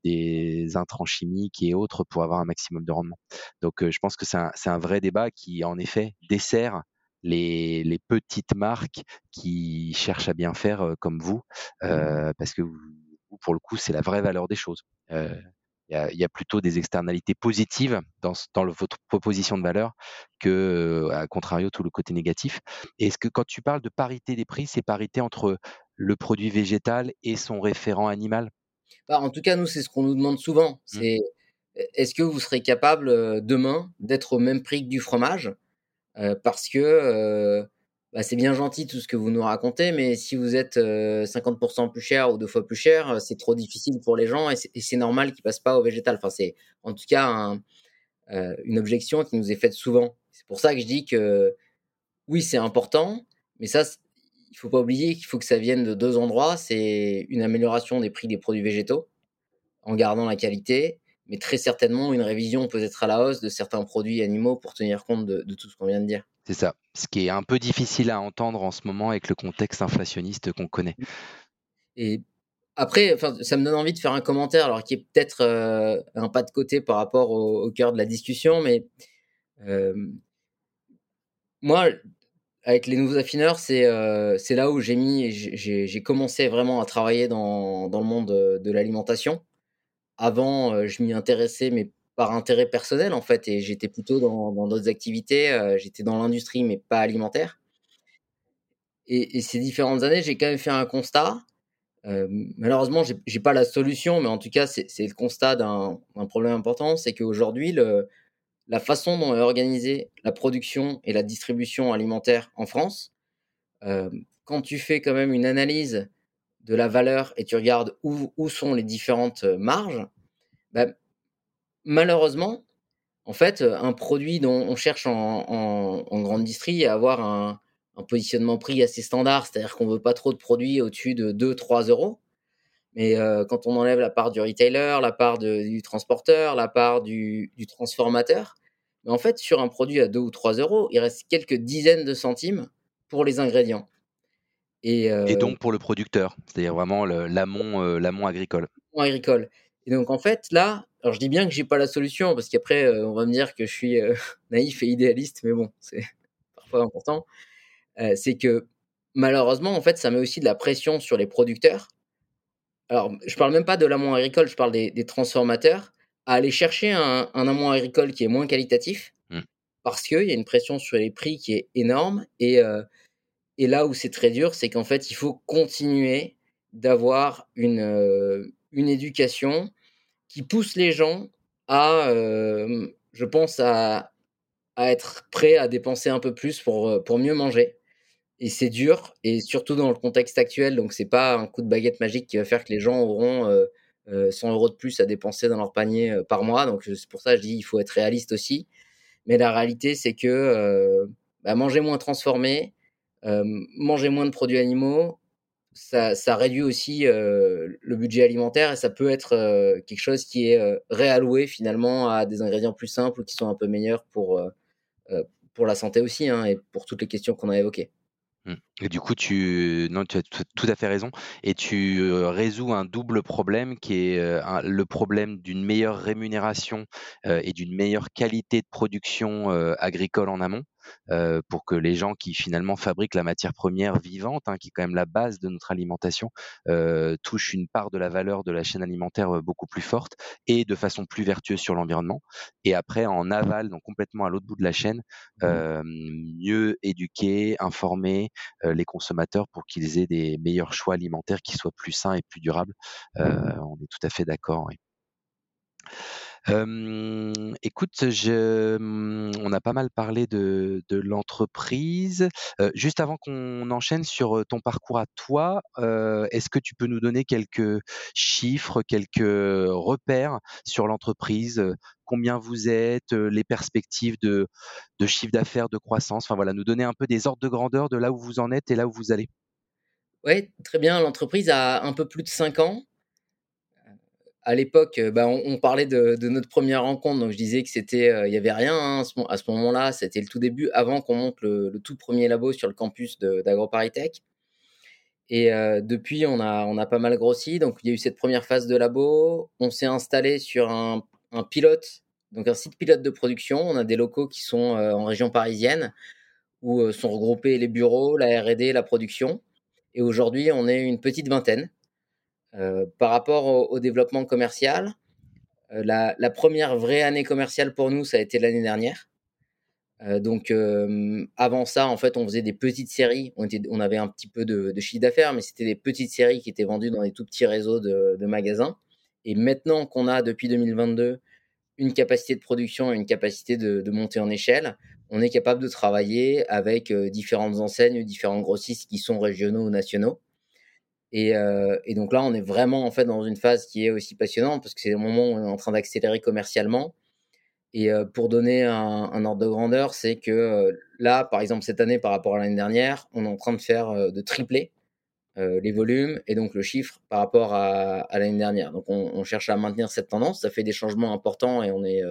des intrants chimiques et autres pour avoir un maximum de rendement. Donc je pense que c'est un, un, vrai débat qui en effet dessert les, les, petites marques qui cherchent à bien faire comme vous, euh, parce que vous, pour le coup, c'est la vraie valeur des choses. Euh, il y, a, plutôt des externalités positives dans, dans votre proposition de valeur que, à contrario, tout le côté négatif. Est-ce que quand tu parles de parité des prix, c'est parité entre le produit végétal et son référent animal? Bah, En tout cas, nous, c'est ce qu'on nous demande souvent. Mmh. C'est est-ce que vous serez capable demain d'être au même prix que du fromage? Parce que bah, c'est bien gentil tout ce que vous nous racontez, mais si vous êtes 50% plus cher ou deux fois plus cher, c'est trop difficile pour les gens et c'est normal qu'ils passent pas au végétal. Enfin, c'est en tout cas une objection qui nous est faite souvent. C'est pour ça que je dis que oui, c'est important, mais ça, il faut pas oublier qu'il faut que ça vienne de deux endroits. C'est une amélioration des prix des produits végétaux en gardant la qualité, mais très certainement une révision peut-être à la hausse de certains produits animaux pour tenir compte de, tout ce qu'on vient de dire. C'est ça. Ce qui est un peu difficile à entendre en ce moment avec le contexte inflationniste qu'on connaît. Et après, ça me donne envie de faire un commentaire, alors qui est peut-être euh, un pas de côté par rapport au, cœur de la discussion, mais euh, moi, avec les nouveaux affineurs, c'est euh, là où j'ai mis, j'ai commencé vraiment à travailler dans, dans le monde de, l'alimentation. Avant, euh, je m'y intéressais, mais par intérêt personnel en fait, et j'étais plutôt dans d'autres activités. Euh, j'étais dans l'industrie, mais pas alimentaire. Et, et, ces différentes années, j'ai quand même fait un constat. Euh, malheureusement, j'ai pas la solution, mais en tout cas, c'est le constat d'un problème important, c'est qu'aujourd'hui, le la façon dont est organisée la production et la distribution alimentaire en France, euh, quand tu fais quand même une analyse de la valeur et tu regardes où, où sont les différentes euh, marges, bah, malheureusement, en fait, un produit dont on cherche en, grande distrie à avoir un, un, positionnement prix assez standard, c'est-à-dire qu'on veut pas trop de produits au-dessus de 2-3 euros. Mais euh, quand on enlève la part du retailer, la part de, du transporteur, la part du, du transformateur, mais en fait, sur un produit à 2 ou 3 euros, il reste quelques dizaines de centimes pour les ingrédients. Et, euh, donc pour le producteur, c'est-à-dire vraiment l'amont euh, l'amont agricole. agricole. Et donc en fait, là, alors je dis bien que j'ai pas la solution, parce qu'après, euh, on va me dire que je suis naïf et idéaliste, mais bon, c'est parfois important. c'est que malheureusement, en fait, ça met aussi de la pression sur les producteurs. Alors, je parle même pas de l'amont agricole, je parle des, des transformateurs à aller chercher un, un amont agricole qui est moins qualitatif, mmh. parce qu'il y a une pression sur les prix qui est énorme. Et, euh, et là où c'est très dur, c'est qu'en fait, il faut continuer d'avoir une, une éducation qui pousse les gens à, je pense, à, à être prêts à dépenser un peu plus pour, pour mieux manger. Et c'est dur, et surtout dans le contexte actuel, donc c'est pas un coup de baguette magique qui va faire que les gens auront 100 euros de plus à dépenser dans leur panier par mois. Donc c'est pour ça que je dis il faut être réaliste aussi. Mais la réalité, c'est que bah, manger moins transformé, manger moins de produits animaux, ça, ça réduit aussi le budget alimentaire et ça peut être quelque chose qui est réalloué finalement à des ingrédients plus simples ou qui sont un peu meilleurs pour, pour la santé aussi hein, et pour toutes les questions qu'on a évoquées. Mmh. Et du coup, tu non, tu as tout à fait raison et tu, résous un double problème qui est, le problème d'une meilleure rémunération, et d'une meilleure qualité de production, agricole en amont euh, pour que les gens qui finalement fabriquent la matière première vivante, hein, qui est quand même la base de notre alimentation, euh, touchent une part de la valeur de la chaîne alimentaire euh, beaucoup plus forte et de façon plus vertueuse sur l'environnement. Et après, en aval, donc complètement à l'autre bout de la chaîne, mmh euh, mieux éduquer, informer les consommateurs pour qu'ils aient des meilleurs choix alimentaires qui soient plus sains et plus durables. on est tout à fait d'accord. Oui écoute, je, mmh, on a pas mal parlé de l'entreprise. juste avant qu'on enchaîne sur, ton parcours à toi, est-ce que tu peux nous donner quelques chiffres, quelques, repères sur l'entreprise? combien vous êtes, les perspectives de chiffre d'affaires, de croissance? Enfin voilà, nous donner un peu des ordres de grandeur de là où vous en êtes et là où vous allez. Oui, très bien. L'entreprise a un peu plus de 5 ans à l'époque, euh, bah, on, parlait de, notre première rencontre, donc je disais que c'était, euh, il y avait rien hein, à ce, moment-là. C'était le tout début, avant qu'on monte le, tout premier labo sur le campus d'AgroParisTech. Et euh, depuis, on a, pas mal grossi. Donc, il y a eu cette première phase de labo. On s'est installé sur un, pilote, donc un site pilote de production. On a des locaux qui sont en région parisienne, où sont regroupés les bureaux, la R&D, la production. Et aujourd'hui, on est une petite vingtaine. Euh, par rapport au, développement commercial, euh, la, première vraie année commerciale pour nous, ça a été l'année dernière. Euh, donc avant ça, en fait, on faisait des petites séries. On, avait un petit peu de, chiffre d'affaires, mais c'était des petites séries qui étaient vendues dans des tout petits réseaux de, magasins. Et maintenant qu'on a depuis 2022 une capacité de production et une capacité de, monter en échelle, on est capable de travailler avec différentes enseignes, différents grossistes qui sont régionaux ou nationaux. Euh, et, donc là, on est vraiment en fait dans une phase qui est aussi passionnante parce que c'est le moment où on est en train d'accélérer commercialement. Et euh, pour donner un, ordre de grandeur, c'est que euh, là, par exemple, cette année par rapport à l'année dernière, on est en train de faire de tripler les volumes et donc le chiffre par rapport à, l'année dernière. Donc on, cherche à maintenir cette tendance. Ça fait des changements importants et on est,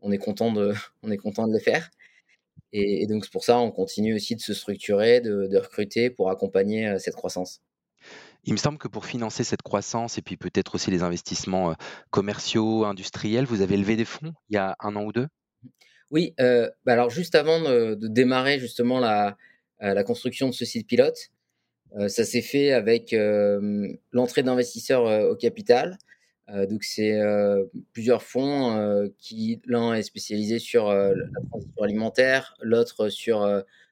on est, content, de, on les faire. Et, donc c'est pour ça on continue aussi de se structurer, de recruter pour accompagner cette croissance. Il me semble que pour financer cette croissance et puis peut-être aussi les investissements, commerciaux, industriels, vous avez levé des fonds il y a un an ou deux? Oui, bah, alors juste avant de démarrer justement la, la construction de ce site pilote, ça s'est fait avec, l'entrée d'investisseurs, au capital. donc c'est, plusieurs fonds, qui l'un est spécialisé sur, la transition alimentaire, l'autre sur,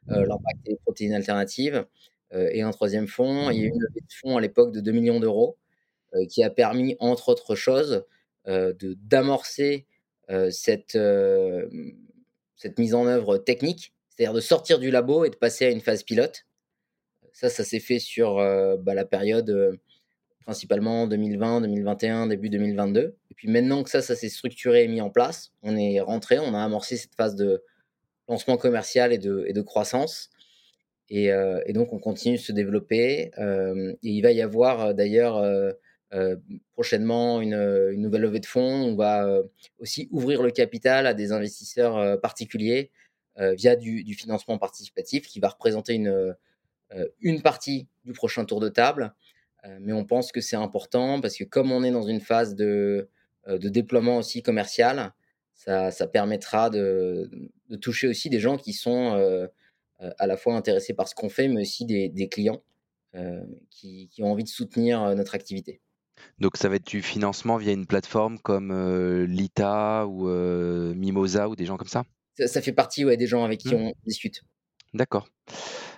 l'impact des protéines alternatives. Euh, et un troisième fonds. Il y a eu une levée de fonds à l'époque de 2 millions d'euros euh, qui a permis, entre autres choses, euh, de d'amorcer cette, cette mise en œuvre technique, c'est-à-dire de sortir du labo et de passer à une phase pilote. Ça, ça s'est fait sur bah, la période principalement 2020, 2021, début 2022. Et puis maintenant que ça, ça s'est structuré et mis en place, on est rentré, on a amorcé cette phase de lancement commercial et de, et de croissance. Euh, et, donc, on continue de se développer. Euh, et il va y avoir euh, d'ailleurs prochainement une, nouvelle levée de fonds. On va aussi ouvrir le capital à des investisseurs particuliers via du, financement participatif qui va représenter une, une partie du prochain tour de table. mais on pense que c'est important parce que comme on est dans une phase de, de déploiement aussi commercial, ça, ça permettra de, de, toucher aussi des gens qui sont à la fois intéressés par ce qu'on fait, mais aussi des, clients euh, qui, ont envie de soutenir euh, notre activité. Donc ça va être du financement via une plateforme comme Lita ou Mimosa ou des gens comme ça ça, fait partie ouais, des gens avec qui mmh. on discute. D'accord.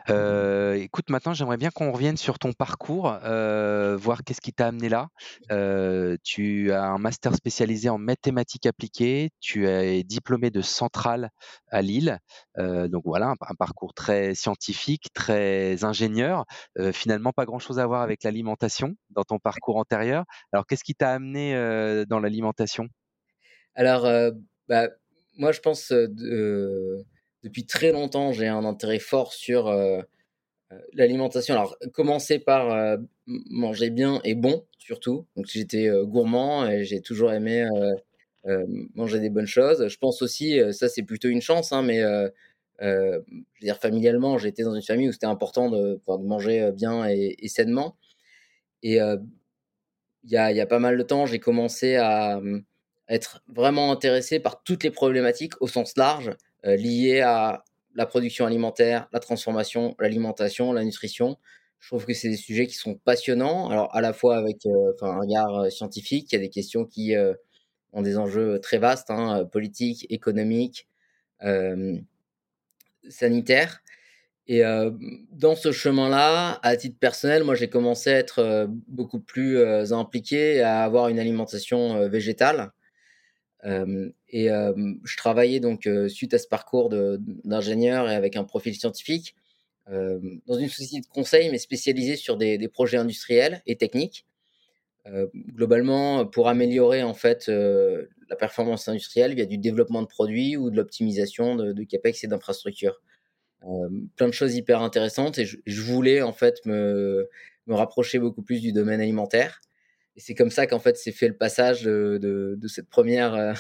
Heu, écoute, maintenant, j'aimerais bien qu'on revienne sur ton parcours, heu, voir qu'est-ce qui t'a amené là. Heu, tu as un master spécialisé en mathématiques appliquées, tu es diplômé de Centrale à Lille, donc voilà, un parcours très scientifique, très ingénieur, finalement pas grand chose à voir avec l'alimentation dans ton parcours antérieur. Alors qu'est-ce qui t'a amené, dans l'alimentation? Alors, bah, moi je pense, depuis très longtemps, j'ai un intérêt fort sur, heu heu, l'alimentation. Alors, commencer par, heu, m manger bien et bon, surtout. Donc j'étais, gourmand et j'ai toujours aimé, manger des bonnes choses. Je pense aussi, ça c'est plutôt une chance, hein, mais, je veux dire familialement, j'étais dans une famille où c'était important de, manger, bien et sainement et il y a pas mal de temps, j'ai commencé à, mmh, être vraiment intéressé par toutes les problématiques au sens large, liées à la production alimentaire, la transformation, l'alimentation, la nutrition. Je trouve que c'est des sujets qui sont passionnants, alors à la fois avec, enfin, un regard, heu, scientifique. Il y a des questions qui, ont des enjeux très vastes, hein, politiques, économiques, sanitaires et dans ce chemin-là, à titre personnel, moi, j'ai commencé à être, beaucoup plus, impliqué, à avoir une alimentation, végétale. Hem et hem, je travaillais donc, heu, suite à ce parcours d'ingénieur et avec un profil scientifique, dans une société de conseil, mais spécialisée sur des des projets industriels et techniques. Heu, globalement, pour améliorer en fait, heu, la performance industrielle via du développement de produits ou de l'optimisation de de CapEx et d'infrastructures. Hem, plein de choses hyper intéressantes et je je voulais en fait me me rapprocher beaucoup plus du domaine alimentaire et c'est comme ça qu'en fait s'est fait le passage de cette première, heu,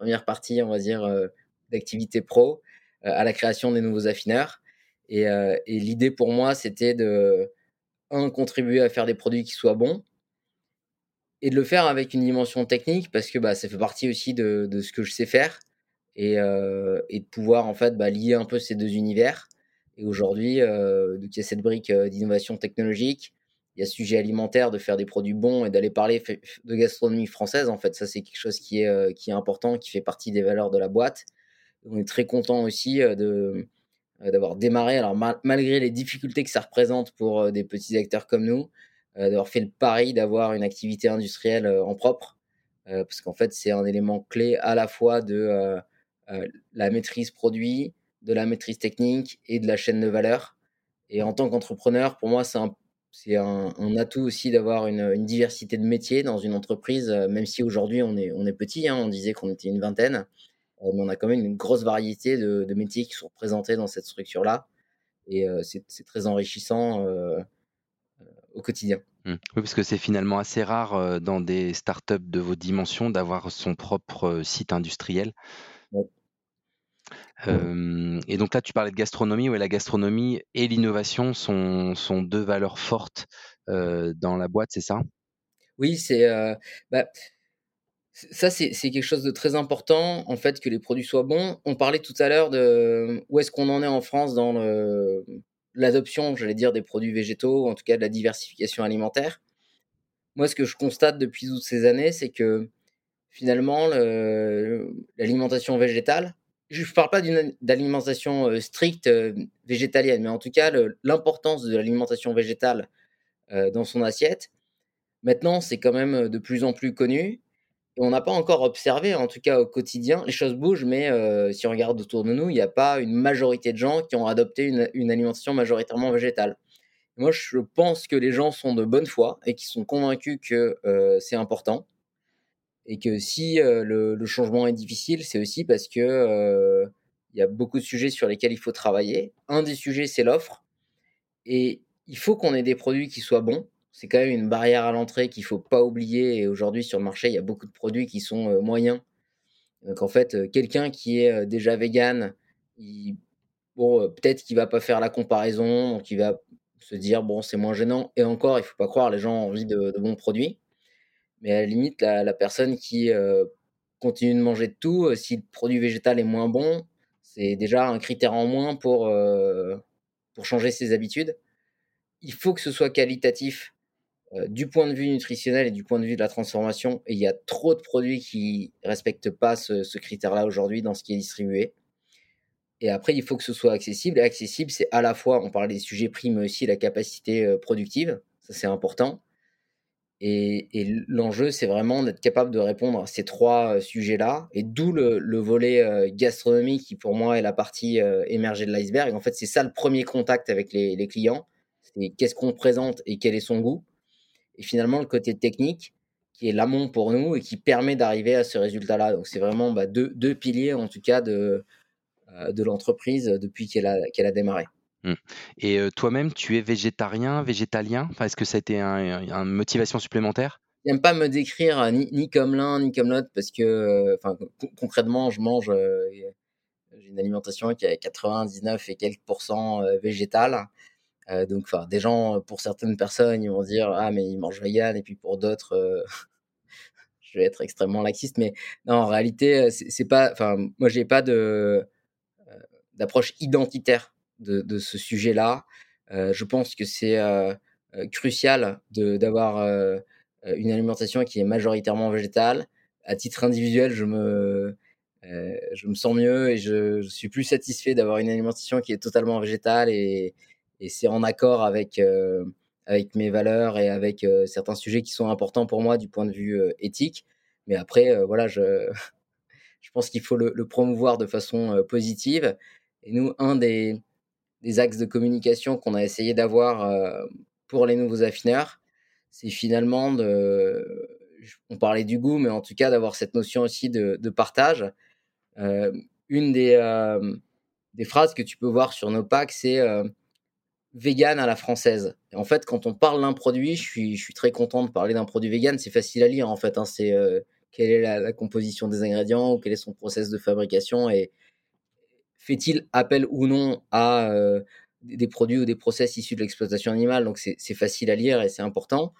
1 partie, on va dire, heu, d'activité pro, heu, à la création des nouveaux affineurs et l'idée pour moi, c'était de, 1 contribuer à faire des produits qui soient bons et de le faire avec une dimension technique parce que, bah, ça fait partie aussi de ce que je sais faire et de pouvoir en fait, bah, lier un peu ces 2 univers et aujourd'hui, heu, donc il y a cette brique, d'innovation technologique. Il y a ce sujet alimentaire de faire des produits bons et d'aller parler de gastronomie française, en fait. Ça, c'est quelque chose qui est, heu, qui est important, qui fait partie des valeurs de la boîte. On est très content aussi, heu, de, heu, d'avoir démarré alors mal malgré les difficultés que ça représente pour, des petits acteurs comme nous, d'avoir fait le pari d'avoir une activité industrielle, en propre. Parce qu'en fait, c'est un élément clé à la fois de, la maîtrise produit, de la maîtrise technique et de la chaîne de valeur et en tant qu'entrepreneur, pour moi, c'est un c'est un un atout aussi d'avoir une, une diversité de métiers dans une entreprise, heu, même si aujourd'hui on est on est petit, hein. On disait qu'on était une vingtaine, heu, mais on a quand même une grosse variété de de métiers qui sont représentés dans cette structure-là et heu, c'est très enrichissant, au quotidien. Mmh. Oui, parce que c'est finalement assez rare, dans des startups de vos dimensions d'avoir son propre, site industriel. Ouais. Et donc là, tu parlais de gastronomie. Ouais, la gastronomie et l'innovation sont sont 2 valeurs fortes, dans la boîte, c'est ça? Oui, c'est, bah, ça, c'est quelque chose de très important, en fait, que les produits soient bons. On parlait tout à l'heure de où est-ce qu'on en est en France dans le l'adoption, j'allais dire, des produits végétaux ou en tout cas de la diversification alimentaire. Moi, ce que je constate depuis toutes ces années, c'est que finalement le l'alimentation végétale je parle pas d'une d'alimentation, heu, stricte, végétalienne, mais en tout cas l'importance de l'alimentation végétale, dans son assiette. Maintenant, c'est quand même, de plus en plus connu on n'a pas encore observé, en tout cas au quotidien les choses bougent, mais si on regarde autour de nous, il y a pas une majorité de gens qui ont adopté une alimentation majoritairement végétale. Moi, je pense que les gens sont de bonne foi et qui sont convaincus que, c'est important et que si, le changement est difficile, c'est aussi parce que, il y a beaucoup de sujets sur lesquels il faut travailler. Un des sujets, c'est l'offre et il faut qu'on ait des produits qui soient bons. C'est quand même une barrière à l'entrée qu'il faut pas oublier et aujourd'hui sur le marché, il y a beaucoup de produits qui sont, moyens. Donc en fait, quelqu'un qui est, déjà végan, il bon, peut-être qu'il va pas faire la comparaison, donc il va se dire: «Bon, c'est moins gênant» et encore, il faut pas croire, les gens ont envie de bons produits. Mais à la limite, la personne qui, heu, continue de manger de tout, heu, si le produit végétal est moins bon, c'est déjà un critère en moins pour, heu, pour changer ses habitudes. Il faut que ce soit qualitatif, du point de vue nutritionnel et du point de vue de la transformation et il y a trop de produits qui respectent pas ce ce critère-là aujourd'hui dans ce qui est distribué Et après, il faut que ce soit accessible. Et accessible, c'est à la fois, on parle des sujets prix, mais aussi la capacité productive. Ça, c'est important. Et, l'enjeu, c'est vraiment d'être capable de répondre à ces trois sujets-là. Et d'où le, volet gastronomique qui, pour moi, est la partie émergée de l'iceberg. En fait, c'est ça le premier contact avec les, clients. C'est qu'est-ce qu'on présente et quel est son goût. Et finalement, le côté technique, qui est l'amont pour nous et qui permet d'arriver à ce résultat-là. Donc, c'est vraiment bah, deux, piliers, en tout cas, de, euh, l'entreprise depuis qu'elle a démarré. Mmh. Et toi-même, tu es végétarien, végétalien? Enfin, Est-ce que ça a été une motivation supplémentaire? J'aime pas me décrire ni, ni comme l'un ni comme l'autre parce que enfin, concrètement, je mange j'ai une alimentation qui est 99 et quelques pourcents végétale. donc, des gens, pour certaines personnes, ils vont dire ah mais ils mangent vegan et puis pour d'autres, je vais être extrêmement laxiste. Mais non, en réalité, c'est pas, enfin, moi j'ai pas de d'approche identitaire de, ce sujet-là. Euh, je pense que c'est euh, euh, crucial d'avoir une alimentation qui est majoritairement végétale. À titre individuel, je me, je me sens mieux et je, suis plus satisfait d'avoir une alimentation qui est totalement végétale et, et c'est en accord avec, avec mes valeurs et avec certains sujets qui sont importants pour moi du point de vue éthique. Mais après, voilà, je, je pense qu'il faut le, promouvoir de façon positive et nous, un des, axes de communication qu'on a essayé d'avoir euh, pour les nouveaux affineurs, c'est finalement de. On parlait du goût, mais en tout cas d'avoir cette notion aussi de, partage. Euh, une des, euh, des phrases que tu peux voir sur nos packs, c'est vegan à la française. En fait, quand on parle d'un produit, je suis, je suis très content de parler d'un produit vegan. C'est facile à lire en fait. Hein. c'est quelle est la, la, composition des ingrédients, ou quel est son process de fabrication et, fait-il appel ou non à euh, des produits ou des process issus de l'exploitation animale? Donc c'est facile à lire et c'est important.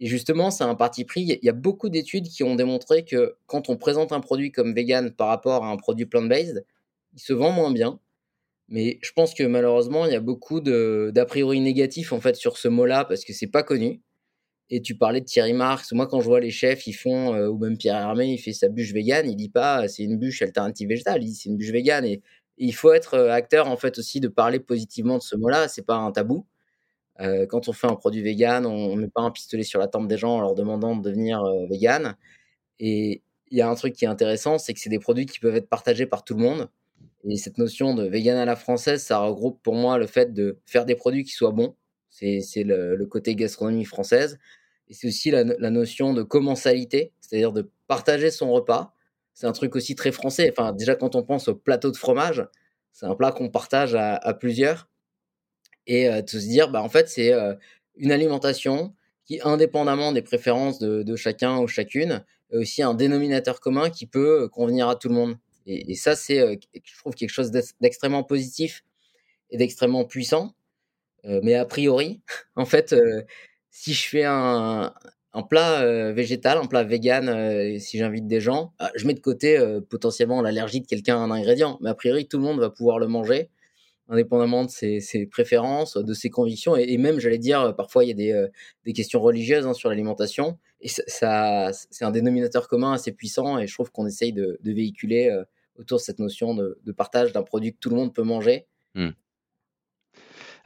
Et justement, c'est un parti pris. Il y a beaucoup d'études qui ont démontré que quand on présente un produit comme vegan par rapport à un produit plant-based, il se vend moins bien. Mais je pense que malheureusement, il y a beaucoup d'a priori négatifs en fait sur ce mot-là parce que c'est pas connu. Et tu parlais de Thierry Marx. Moi, quand je vois les chefs, ils font, euh, ou même Pierre Hermé, il fait sa bûche vegan, il dit pas c'est une bûche alternative végétale, il dit c'est une bûche vegan. Et il faut être acteur en fait aussi de parler positivement de ce mot-là. C'est pas un tabou. quand on fait un produit vegan, on, ne met pas un pistolet sur la tempe des gens en leur demandant de devenir vegan. Et il y a un truc qui est intéressant, c'est que c'est des produits qui peuvent être partagés par tout le monde. Et cette notion de vegan à la française, ça regroupe pour moi le fait de faire des produits qui soient bons. C'est le, côté gastronomie française. Et c'est aussi la, notion de commensalité, c'est-à-dire de partager son repas c'est un truc aussi très français. Enfin, déjà, quand on pense au plateau de fromage, c'est un plat qu'on partage à, plusieurs. Et euh, de se dire, bah, en fait, c'est euh, une alimentation qui, indépendamment des préférences de, chacun ou chacune, est aussi un dénominateur commun qui peut euh, convenir à tout le monde. Et, ça, c'est, je trouve, quelque chose d'extrêmement positif et d'extrêmement puissant. mais a priori, en fait, si je fais un, un plat euh, végétal, un plat vegan, euh, si j'invite des gens, ah, je mets de côté euh, potentiellement l'allergie de quelqu'un à un ingrédient, mais a priori tout le monde va pouvoir le manger, indépendamment de ses, préférences, de ses convictions, et, même j'allais dire parfois il y a des, questions religieuses hein, sur l'alimentation, et ça, c'est un dénominateur commun assez puissant, et je trouve qu'on essaye de, véhiculer autour de cette notion de, partage d'un produit que tout le monde peut manger. Mmh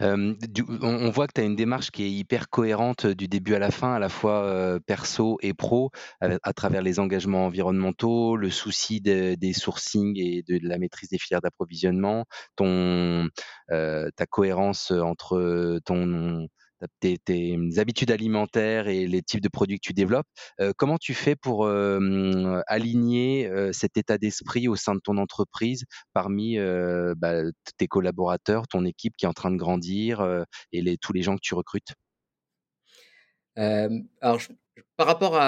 on, voit que tu as une démarche qui est hyper cohérente du début à la fin, à la fois perso et pro, à, travers les engagements environnementaux, le souci des sourcing et de, la maîtrise des filières d'approvisionnement, ton ta cohérence entre ton tes, habitudes alimentaires et les types de produits que tu développes. Comment tu fais pour aligner cet état d'esprit au sein de ton entreprise parmi bah, tes collaborateurs, ton équipe qui est en train de grandir et tous les gens que tu recrutes? Alors, par rapport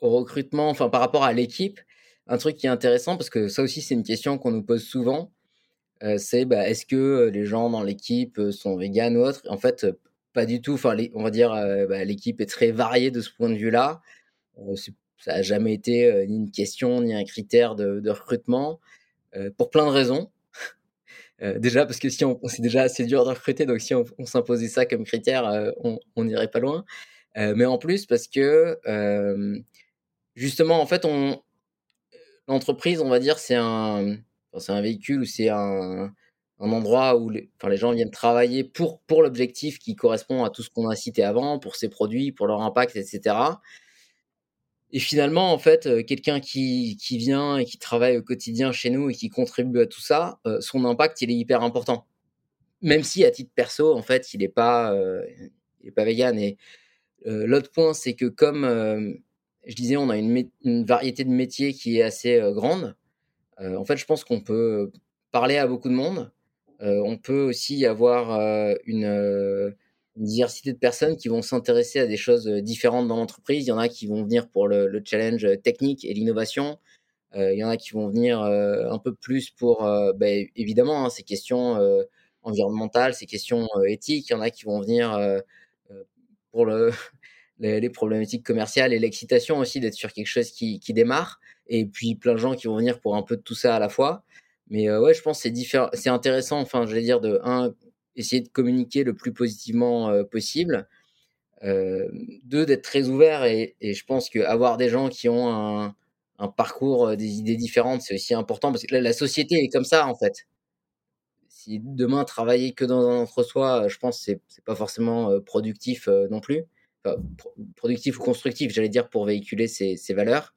au recrutement, enfin par rapport à l'équipe, un truc qui est intéressant parce que ça aussi c'est une question qu'on nous pose souvent. c'est bah, est-ce que les gens dans l'équipe sont véganes ou autres? En fait, pas du tout. Enfin, on va dire, euh, bah, l'équipe est très variée de ce point de vue-là. Euh, ça n'a jamais été euh, ni une question ni un critère de, recrutement pour plein de raisons. déjà parce que si on, c'est déjà assez dur de recruter, donc si on, s'imposait ça comme critère, on n'irait pas loin. mais en plus parce que justement, en fait, on, l'entreprise, on va dire, c'est un, c'est un véhicule ou c'est un un endroit où les enfin, les gens viennent travailler pour pour l'objectif qui correspond à tout ce qu'on a cité avant, pour ses produits, pour leur impact et cetera et finalement, en fait, heu, quelqu'un qui qui vient et qui travaille au quotidien chez nous et qui contribue à tout ça, heu, son impact, il est hyper important. Même si à titre perso, en fait, il est pas, est pas végan et heu, l'autre point, c'est que comme, je disais, on a une une variété de métiers qui est assez, grande, en fait, je pense qu'on peut parler à beaucoup de monde. Heu, on peut aussi avoir, une, heu, une diversité de personnes qui vont s'intéresser à des choses, différentes dans l'entreprise. Il y en a qui vont venir pour le le challenge, technique et l'innovation. Il y en a qui vont venir, un peu plus pour, beh, évidemment, hein, ces questions, environnementales, ces questions, éthiques. Il y en a qui vont venir, pour le les les problématiques commerciales et l'excitation aussi d'être sur quelque chose qui qui démarre et puis plein de gens qui vont venir pour un peu de tout ça à la fois. Mais, heu, ouais, je pense c'est diffé c'est intéressant, enfin, je vais dire de 1 essayer de communiquer le plus positivement, heu, possible. Heu, 2 d'être très ouvert et et je pense qu'avoir des gens qui ont un un parcours, heu, des idées différentes, c'est aussi important parce que la la société est comme ça, en fait. Si demain travailler que dans un entre-soi, heu, je pense c'est c'est pas forcément, heu, productif, non plus. Enfin, pro productif ou constructif, j'allais dire, pour véhiculer ses ses valeurs.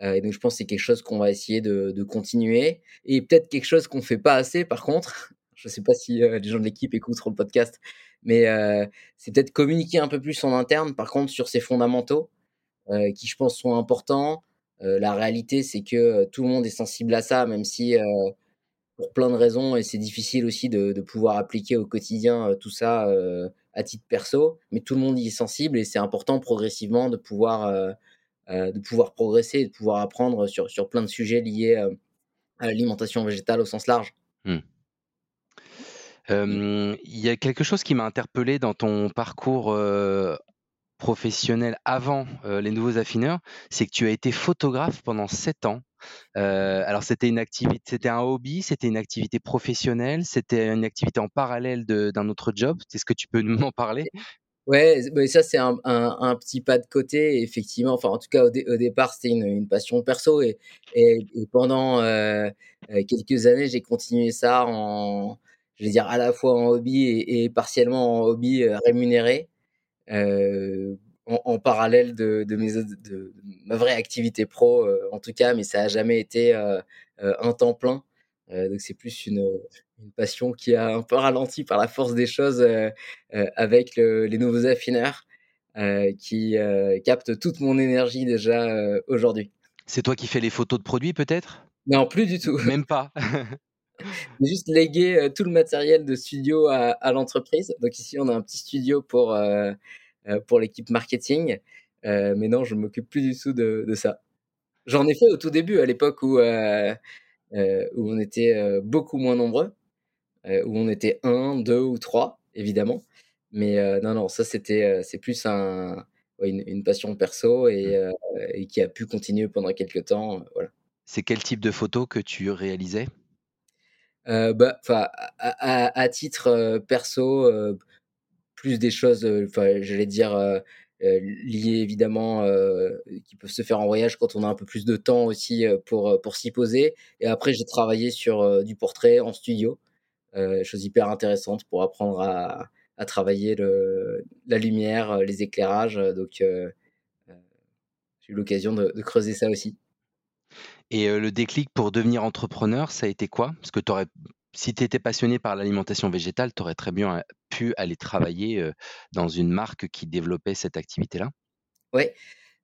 Heu et donc je pense c'est quelque chose qu'on va essayer de de continuer et peut-être quelque chose qu'on fait pas assez par contre, je sais pas si, heu, les gens de l'équipe écouteront le podcast, mais, heu, c'est peut-être communiquer un peu plus en interne par contre sur ces fondamentaux, heu, qui je pense sont importants. Heu, la réalité c'est que, tout le monde est sensible à ça, même si, pour plein de raisons et c'est difficile aussi de de pouvoir appliquer au quotidien, tout ça, à titre perso. Mais tout le monde y est sensible et c'est important progressivement de pouvoir, de pouvoir progresser et de pouvoir apprendre sur sur plein de sujets liés, heu, à l'alimentation végétale au sens large. Mmh. Mmh. Hem, il y a quelque chose qui m'a interpellé dans ton parcours, professionnel avant, les Nouveaux Affineurs, c'est que tu as été photographe pendant 7 ans. Alors c'était une activité c'était un hobby, c'était une activité professionnelle, c'était une activité en parallèle d'un autre job? Est-ce que tu peux m'en parler? Ouais, beh, ça c'est un un un petit pas de côté effectivement, enfin en tout cas au dé au départ c'était une une passion perso et et pendant, heu heu, quelques années j'ai continué ça en je vais dire à la fois en hobby et et partiellement en hobby, heu, rémunéré. Heu, en en parallèle de de mes de ma vraie activité pro, heu, en tout cas, mais ça a jamais été, heu, un temps plein. Heu, donc c'est plus une, passion qui a un peu ralenti par la force des choses, heu heu, avec le les Nouveaux Affineurs, qui, captent toute mon énergie déjà, aujourd'hui. C'est toi qui fais les photos de produits peut-être? Non, plus du tout. Même pas? Juste légué, heu, tout le matériel de studio à à l'entreprise. Donc ici, on a un petit studio pour, pour l'équipe marketing. Mais non, je m'occupe plus du tout de de ça. J'en ai fait au tout début, à l'époque où, où on était, heu, beaucoup moins nombreux, heu, où on était 1-2 ou 3 évidemment. Mais, non, non, ça c'était, c'est plus un une une passion perso Mmh. et qui a pu continuer pendant quelque temps, voilà. C'est quel type de photos que tu réalisais? Bah, à à à titre, perso, plus des choses, j'allais dire, heu, liées évidemment, heu, qui peuvent se faire en voyage quand on a un peu plus de temps aussi, heu, pour, pour s'y poser et après j'ai travaillé sur, du portrait en studio, chose hyper intéressante pour apprendre à à travailler le la lumière, les éclairages, donc j'ai eu l'occasion de de creuser ça aussi. Et le déclic pour devenir entrepreneur, ça a été quoi? Parce que tu aurais si tu étais passionné par l'alimentation végétale, tu aurais très bien pu aller travailler, dans une marque qui développait cette activité-là?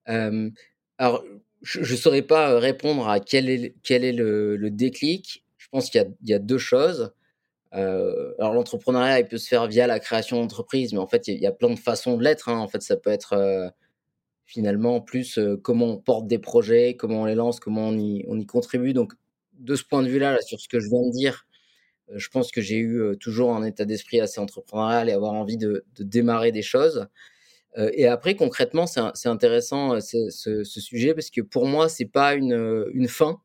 Hem, alors je je saurais pas, répondre à quel est quel est le déclic. Je pense qu'il y a 2 choses. Alors l'entrepreneuriat, il peut se faire via la création d'entreprise, mais en fait, il y a plein de façons de l'être, hein. En fait, ça peut être, finalement plus, comment on porte des projets, comment on les lance, comment on y on y contribue. Donc de ce point de vue-là, là, sur ce que je viens de dire, je pense que j'ai eu, heu, toujours un état d'esprit assez entrepreneurial et avoir envie de démarrer des choses. Heu et après concrètement, c'est in c'est intéressant, heu, ce sujet parce que pour moi, c'est pas une, fin.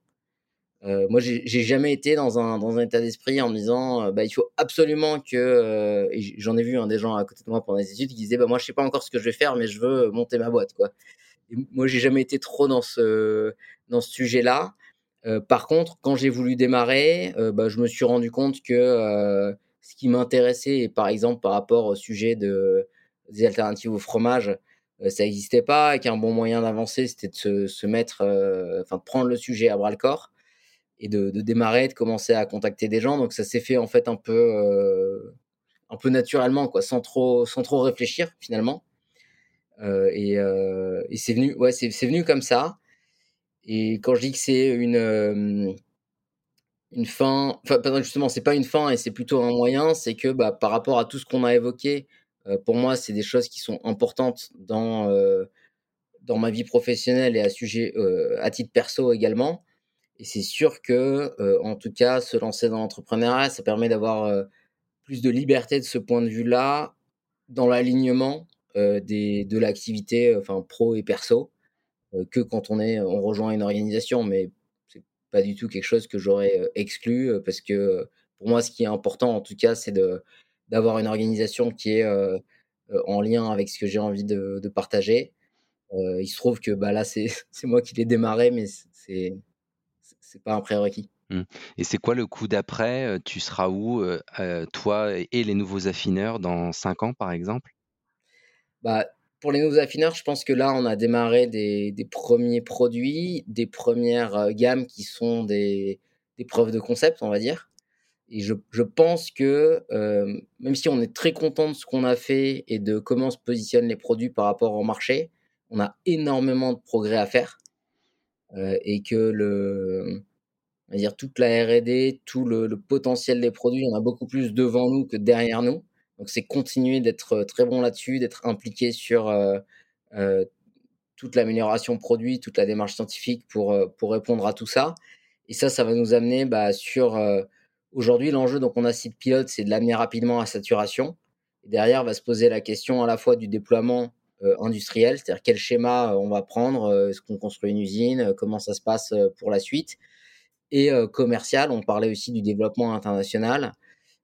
Heu, moi, j'ai jamais été dans un un état d'esprit en me disant, «Bah, il faut absolument que», j'en ai vu, hein, des gens à côté de moi pendant les études qui disaient: «Bah, moi, je sais pas encore ce que je vais faire, mais je veux monter ma boîte, quoi» et moi, j'ai jamais été trop dans ce sujet-là. Par contre, quand j'ai voulu démarrer, bah, je me suis rendu compte que ce qui m'intéressait, par exemple par rapport au sujet de, des alternatives au fromage, ça n'existait pas et qu'un bon moyen d'avancer, c'était de se, mettre, enfin de prendre le sujet à bras le corps et de, démarrer, de commencer à contacter des gens. Donc ça s'est fait en fait un peu, un peu naturellement, quoi, sans trop, sans trop réfléchir finalement. et, et c'est venu, ouais, c'est venu comme ça. Et quand je dis que c'est une une fin, enfin justement, c'est pas une fin et c'est plutôt un moyen, c'est que bah, par rapport à tout ce qu'on a évoqué, pour moi, c'est des choses qui sont importantes dans dans ma vie professionnelle et à sujet, à titre perso également. Et c'est sûr que, en tout cas, se lancer dans l'entrepreneuriat, ça permet d'avoir plus de liberté de ce point de vue-là, dans l'alignement des de l'activité, enfin pro et perso, que quand on est on rejoint une organisation. Mais c'est pas du tout quelque chose que j'aurais exclu, parce que pour moi, ce qui est important, en tout cas, c'est de d'avoir une organisation qui est en lien avec ce que j'ai envie de, de partager. il se trouve que bah, là, c'est moi qui l'ai démarré, mais c'est c'est pas un prérequis. Mmh. Et c'est quoi le coup d'après Tu seras où, toi et les nouveaux affineurs dans 5 ans, par exemple? Bah, Pour les nouveaux affineurs, je pense que là, on a démarré des, premiers produits, des premières gammes qui sont des, preuves de concept, on va dire. Et je, pense que même si on est très content de ce qu'on a fait et de comment se positionnent les produits par rapport au marché, on a énormément de progrès à faire. et que le, toute la R&D, tout le, potentiel des produits, on a beaucoup plus devant nous que derrière nous. Donc c'est continuer d'être très bon là-dessus, d'être impliqué sur toute l'amélioration produit, toute la démarche scientifique pour, pour répondre à tout ça. Et ça, ça va nous amener bah, sur aujourd'hui l'enjeu. Donc on a site pilote, c'est de l'amener rapidement à saturation. Et derrière va se poser la question à la fois du déploiement industriel, c'est-à-dire quel schéma on va prendre, est-ce qu'on construit une usine, comment ça se passe pour la suite et commercial. On parlait aussi du développement international.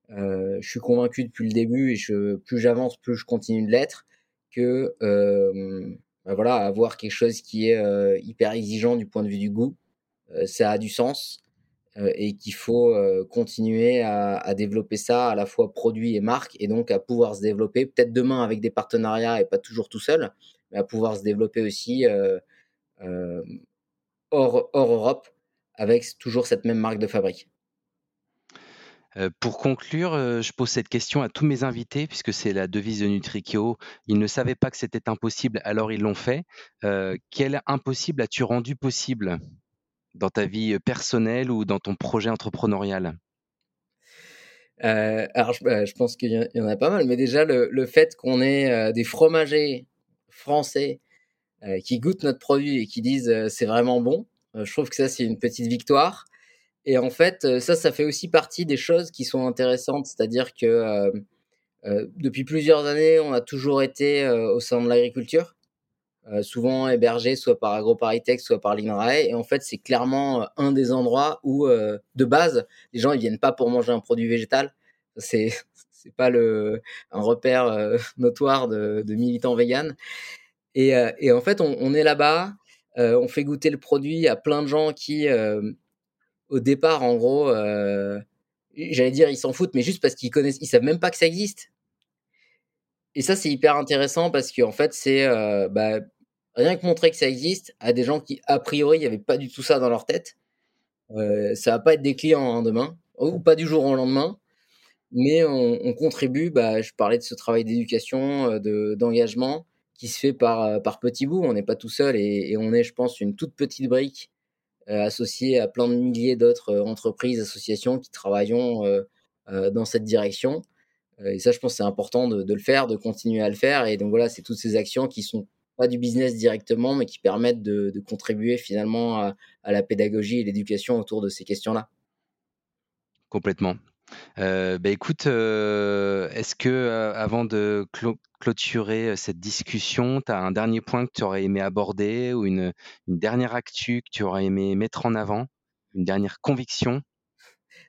Je suis convaincu depuis le début et plus j'avance, plus je continue de l'être que bah voilà, avoir quelque chose qui est hyper exigeant du point de vue du goût, ça a du sens et qu'il faut continuer à, développer ça à la fois produit et marque et donc à pouvoir se développer peut-être demain avec des partenariats et pas toujours tout seul, mais à pouvoir se développer aussi hors Europe avec toujours cette même marque de fabrique. Pour conclure, je pose cette question à tous mes invités, puisque c'est la devise de Nutrikio. Ils ne savaient pas que c'était impossible, alors ils l'ont fait. quel impossible as-tu rendu possible dans ta vie personnelle ou dans ton projet entrepreneurial? Alors, bah, je, pense qu'il y, en a pas mal, mais déjà, le, fait qu'on ait des fromagers français qui goûtent notre produit et qui disent c'est vraiment bon, je trouve que ça, c'est une petite victoire. Et en fait, euh, ça, ça fait aussi partie des choses qui sont intéressantes. C'est-à-dire que euh, depuis plusieurs années, on a toujours été au sein de l'agriculture, souvent hébergé soit par AgroParisTech, soit par l'INRAE. Et en fait, c'est clairement un des endroits où, de base, les gens ils viennent pas pour manger un produit végétal. C'est c'est pas le un repère notoire de, militants véganes. Et, et, en fait, on, est là-bas euh, on fait goûter le produit à plein de gens qui, euh, au départ, en gros, euh, j'allais dire, ils s'en foutent, mais juste parce qu'ils connaissent, ils savent même pas que ça existe. Et ça, c'est hyper intéressant parce qu'en fait, c'est bah, rien que montrer que ça existe à des gens qui, a priori, avait pas du tout ça dans leur tête. ça va pas être des clients hein, demain, ou pas du jour au lendemain, mais on, contribue. Bah, je parlais de ce travail d'éducation, de d'engagement qui se fait par, euh, par petits bouts. On n'est pas tout seul et, on est, je pense, une toute petite brique euh, associée à plein de milliers d'autres euh, entreprises, associations qui travaillons dans cette direction. et ça, je pense, c'est important de, le faire, de continuer à le faire. Et donc voilà, c'est toutes ces actions qui sont pas du business directement, mais qui permettent de, contribuer finalement à, la pédagogie et l'éducation autour de ces questions-là. Complètement. Bah écoute, est-ce que avant de clôturer cette discussion, tu as un dernier point que tu aurais aimé aborder ou une, dernière actu que tu aurais aimé mettre en avant, une dernière conviction?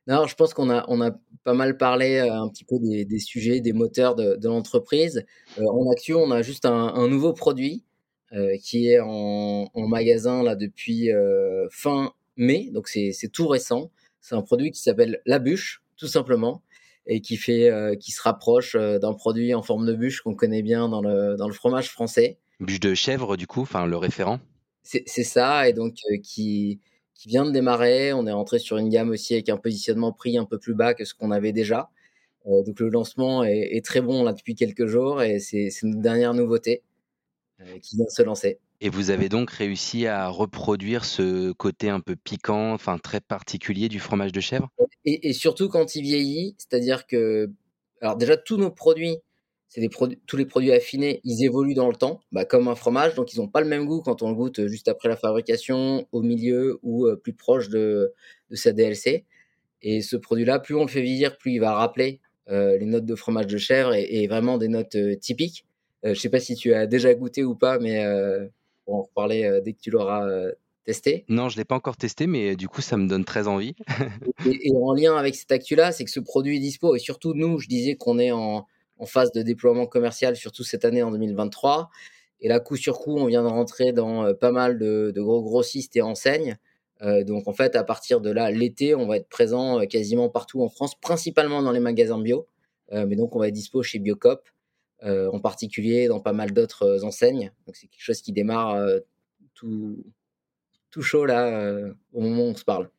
Non, je pense qu'on a, on a pas mal parlé un petit peu des, sujets, des moteurs de, l'entreprise. en actu, on a juste un, nouveau produit qui est en, magasin là depuis fin mai, donc c'est tout récent. C'est un produit qui s'appelle la bûche, tout simplement, et qui fait, qui se rapproche d'un produit en forme de bûche qu'on connaît bien dans le, dans le fromage français. Bûche de chèvre, du coup, enfin le référent. C'est ça, et donc qui, qui vient de démarrer. On est rentré sur une gamme aussi avec un positionnement prix un peu plus bas que ce qu'on avait déjà. Euh, donc le lancement est, très bon là depuis quelques jours et c'est une dernière nouveauté euh, qui vient de se lancer. Et vous avez donc réussi à reproduire ce côté un peu piquant, enfin très particulier du fromage de chèvre? Et, surtout quand il vieillit, c'est-à-dire que, alors déjà tous nos produits c'est tous les produits affinés, ils évoluent dans le temps, bah, comme un fromage, donc ils n'ont pas le même goût quand on le goûte euh, juste après la fabrication, au milieu ou euh, plus proche de, sa DLC. Et ce produit-là, plus on le fait vieillir, plus il va rappeler euh, les notes de fromage de chèvre et, vraiment des notes typiques. je ne sais pas si tu as déjà goûté ou pas, mais on va en reparler dès que tu l'auras testé. Non, je ne l'ai pas encore testé, mais du coup, ça me donne très envie. et, et, en lien avec cette actu-là, c'est que ce produit est dispo, et surtout nous, je disais qu'on est en en phase de déploiement commercial, surtout cette année en 2023. Et là, coup sur coup, on vient de rentrer dans euh, pas mal de, gros grossistes et enseignes. Euh, donc en fait, à partir de là, l'été, on va être présent euh, quasiment partout en France, principalement dans les magasins bio. mais donc on va être dispo chez Biocop, en particulier dans pas mal d'autres enseignes. Donc c'est quelque chose qui démarre tout, tout chaud là au moment où on se parle.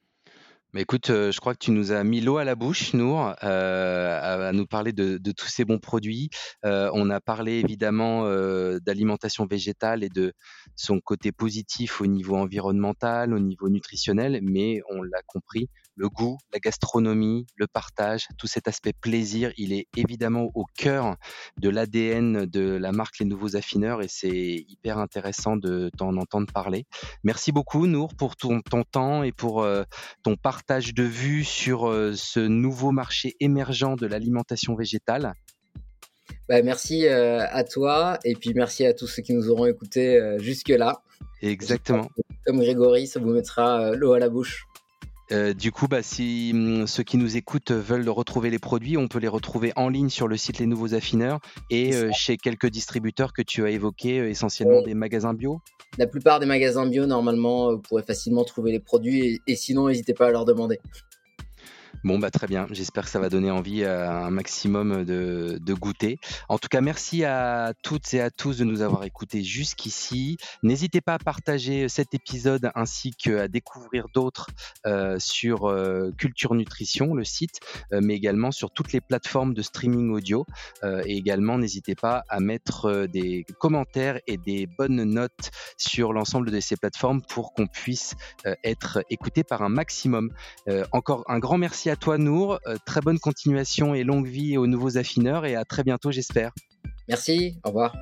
Mais écoute, euh, je crois que tu nous as mis l'eau à la bouche, Nour, euh, à, nous parler de, tous ces bons produits. Euh, on a parlé évidemment d'alimentation végétale et de son côté positif au niveau environnemental, au niveau nutritionnel, mais on l'a compris, le goût, la gastronomie, le partage, tout cet aspect plaisir, il est évidemment au cœur de l'ADN de la marque Les Nouveaux Affineurs et c'est hyper intéressant de t'en entendre parler. Merci beaucoup, Nour, pour ton, ton temps et pour ton partage de vue sur euh, ce nouveau marché émergent de l'alimentation végétale. Bah, merci euh, à toi et puis merci à tous ceux qui nous auront écoutés euh, jusque-là. Exactement. Comme Grégory, ça vous mettra l'eau à la bouche. Euh, du coup, bah, si hum, ceux qui nous écoutent veulent retrouver les produits, on peut les retrouver en ligne sur le site Les Nouveaux Affineurs et euh, chez quelques distributeurs que tu as évoqués, euh, essentiellement des magasins bio. La plupart des magasins bio, normalement, vous pourrez facilement trouver les produits et sinon, n'hésitez pas à leur demander. Bon, bah très bien. J'espère que ça va donner envie à un maximum de, goûter. En tout cas, merci à toutes et à tous de nous avoir écoutés jusqu'ici. N'hésitez pas à partager cet épisode ainsi qu'à découvrir d'autres euh, sur euh, Culture Nutrition, le site, euh, mais également sur toutes les plateformes de streaming audio. et également, n'hésitez pas à mettre des commentaires et des bonnes notes sur l'ensemble de ces plateformes pour qu'on puisse être écouté par un maximum. encore un grand merci toi Nour, euh, très bonne continuation et longue vie aux nouveaux affineurs et à très bientôt j'espère. Merci, au revoir.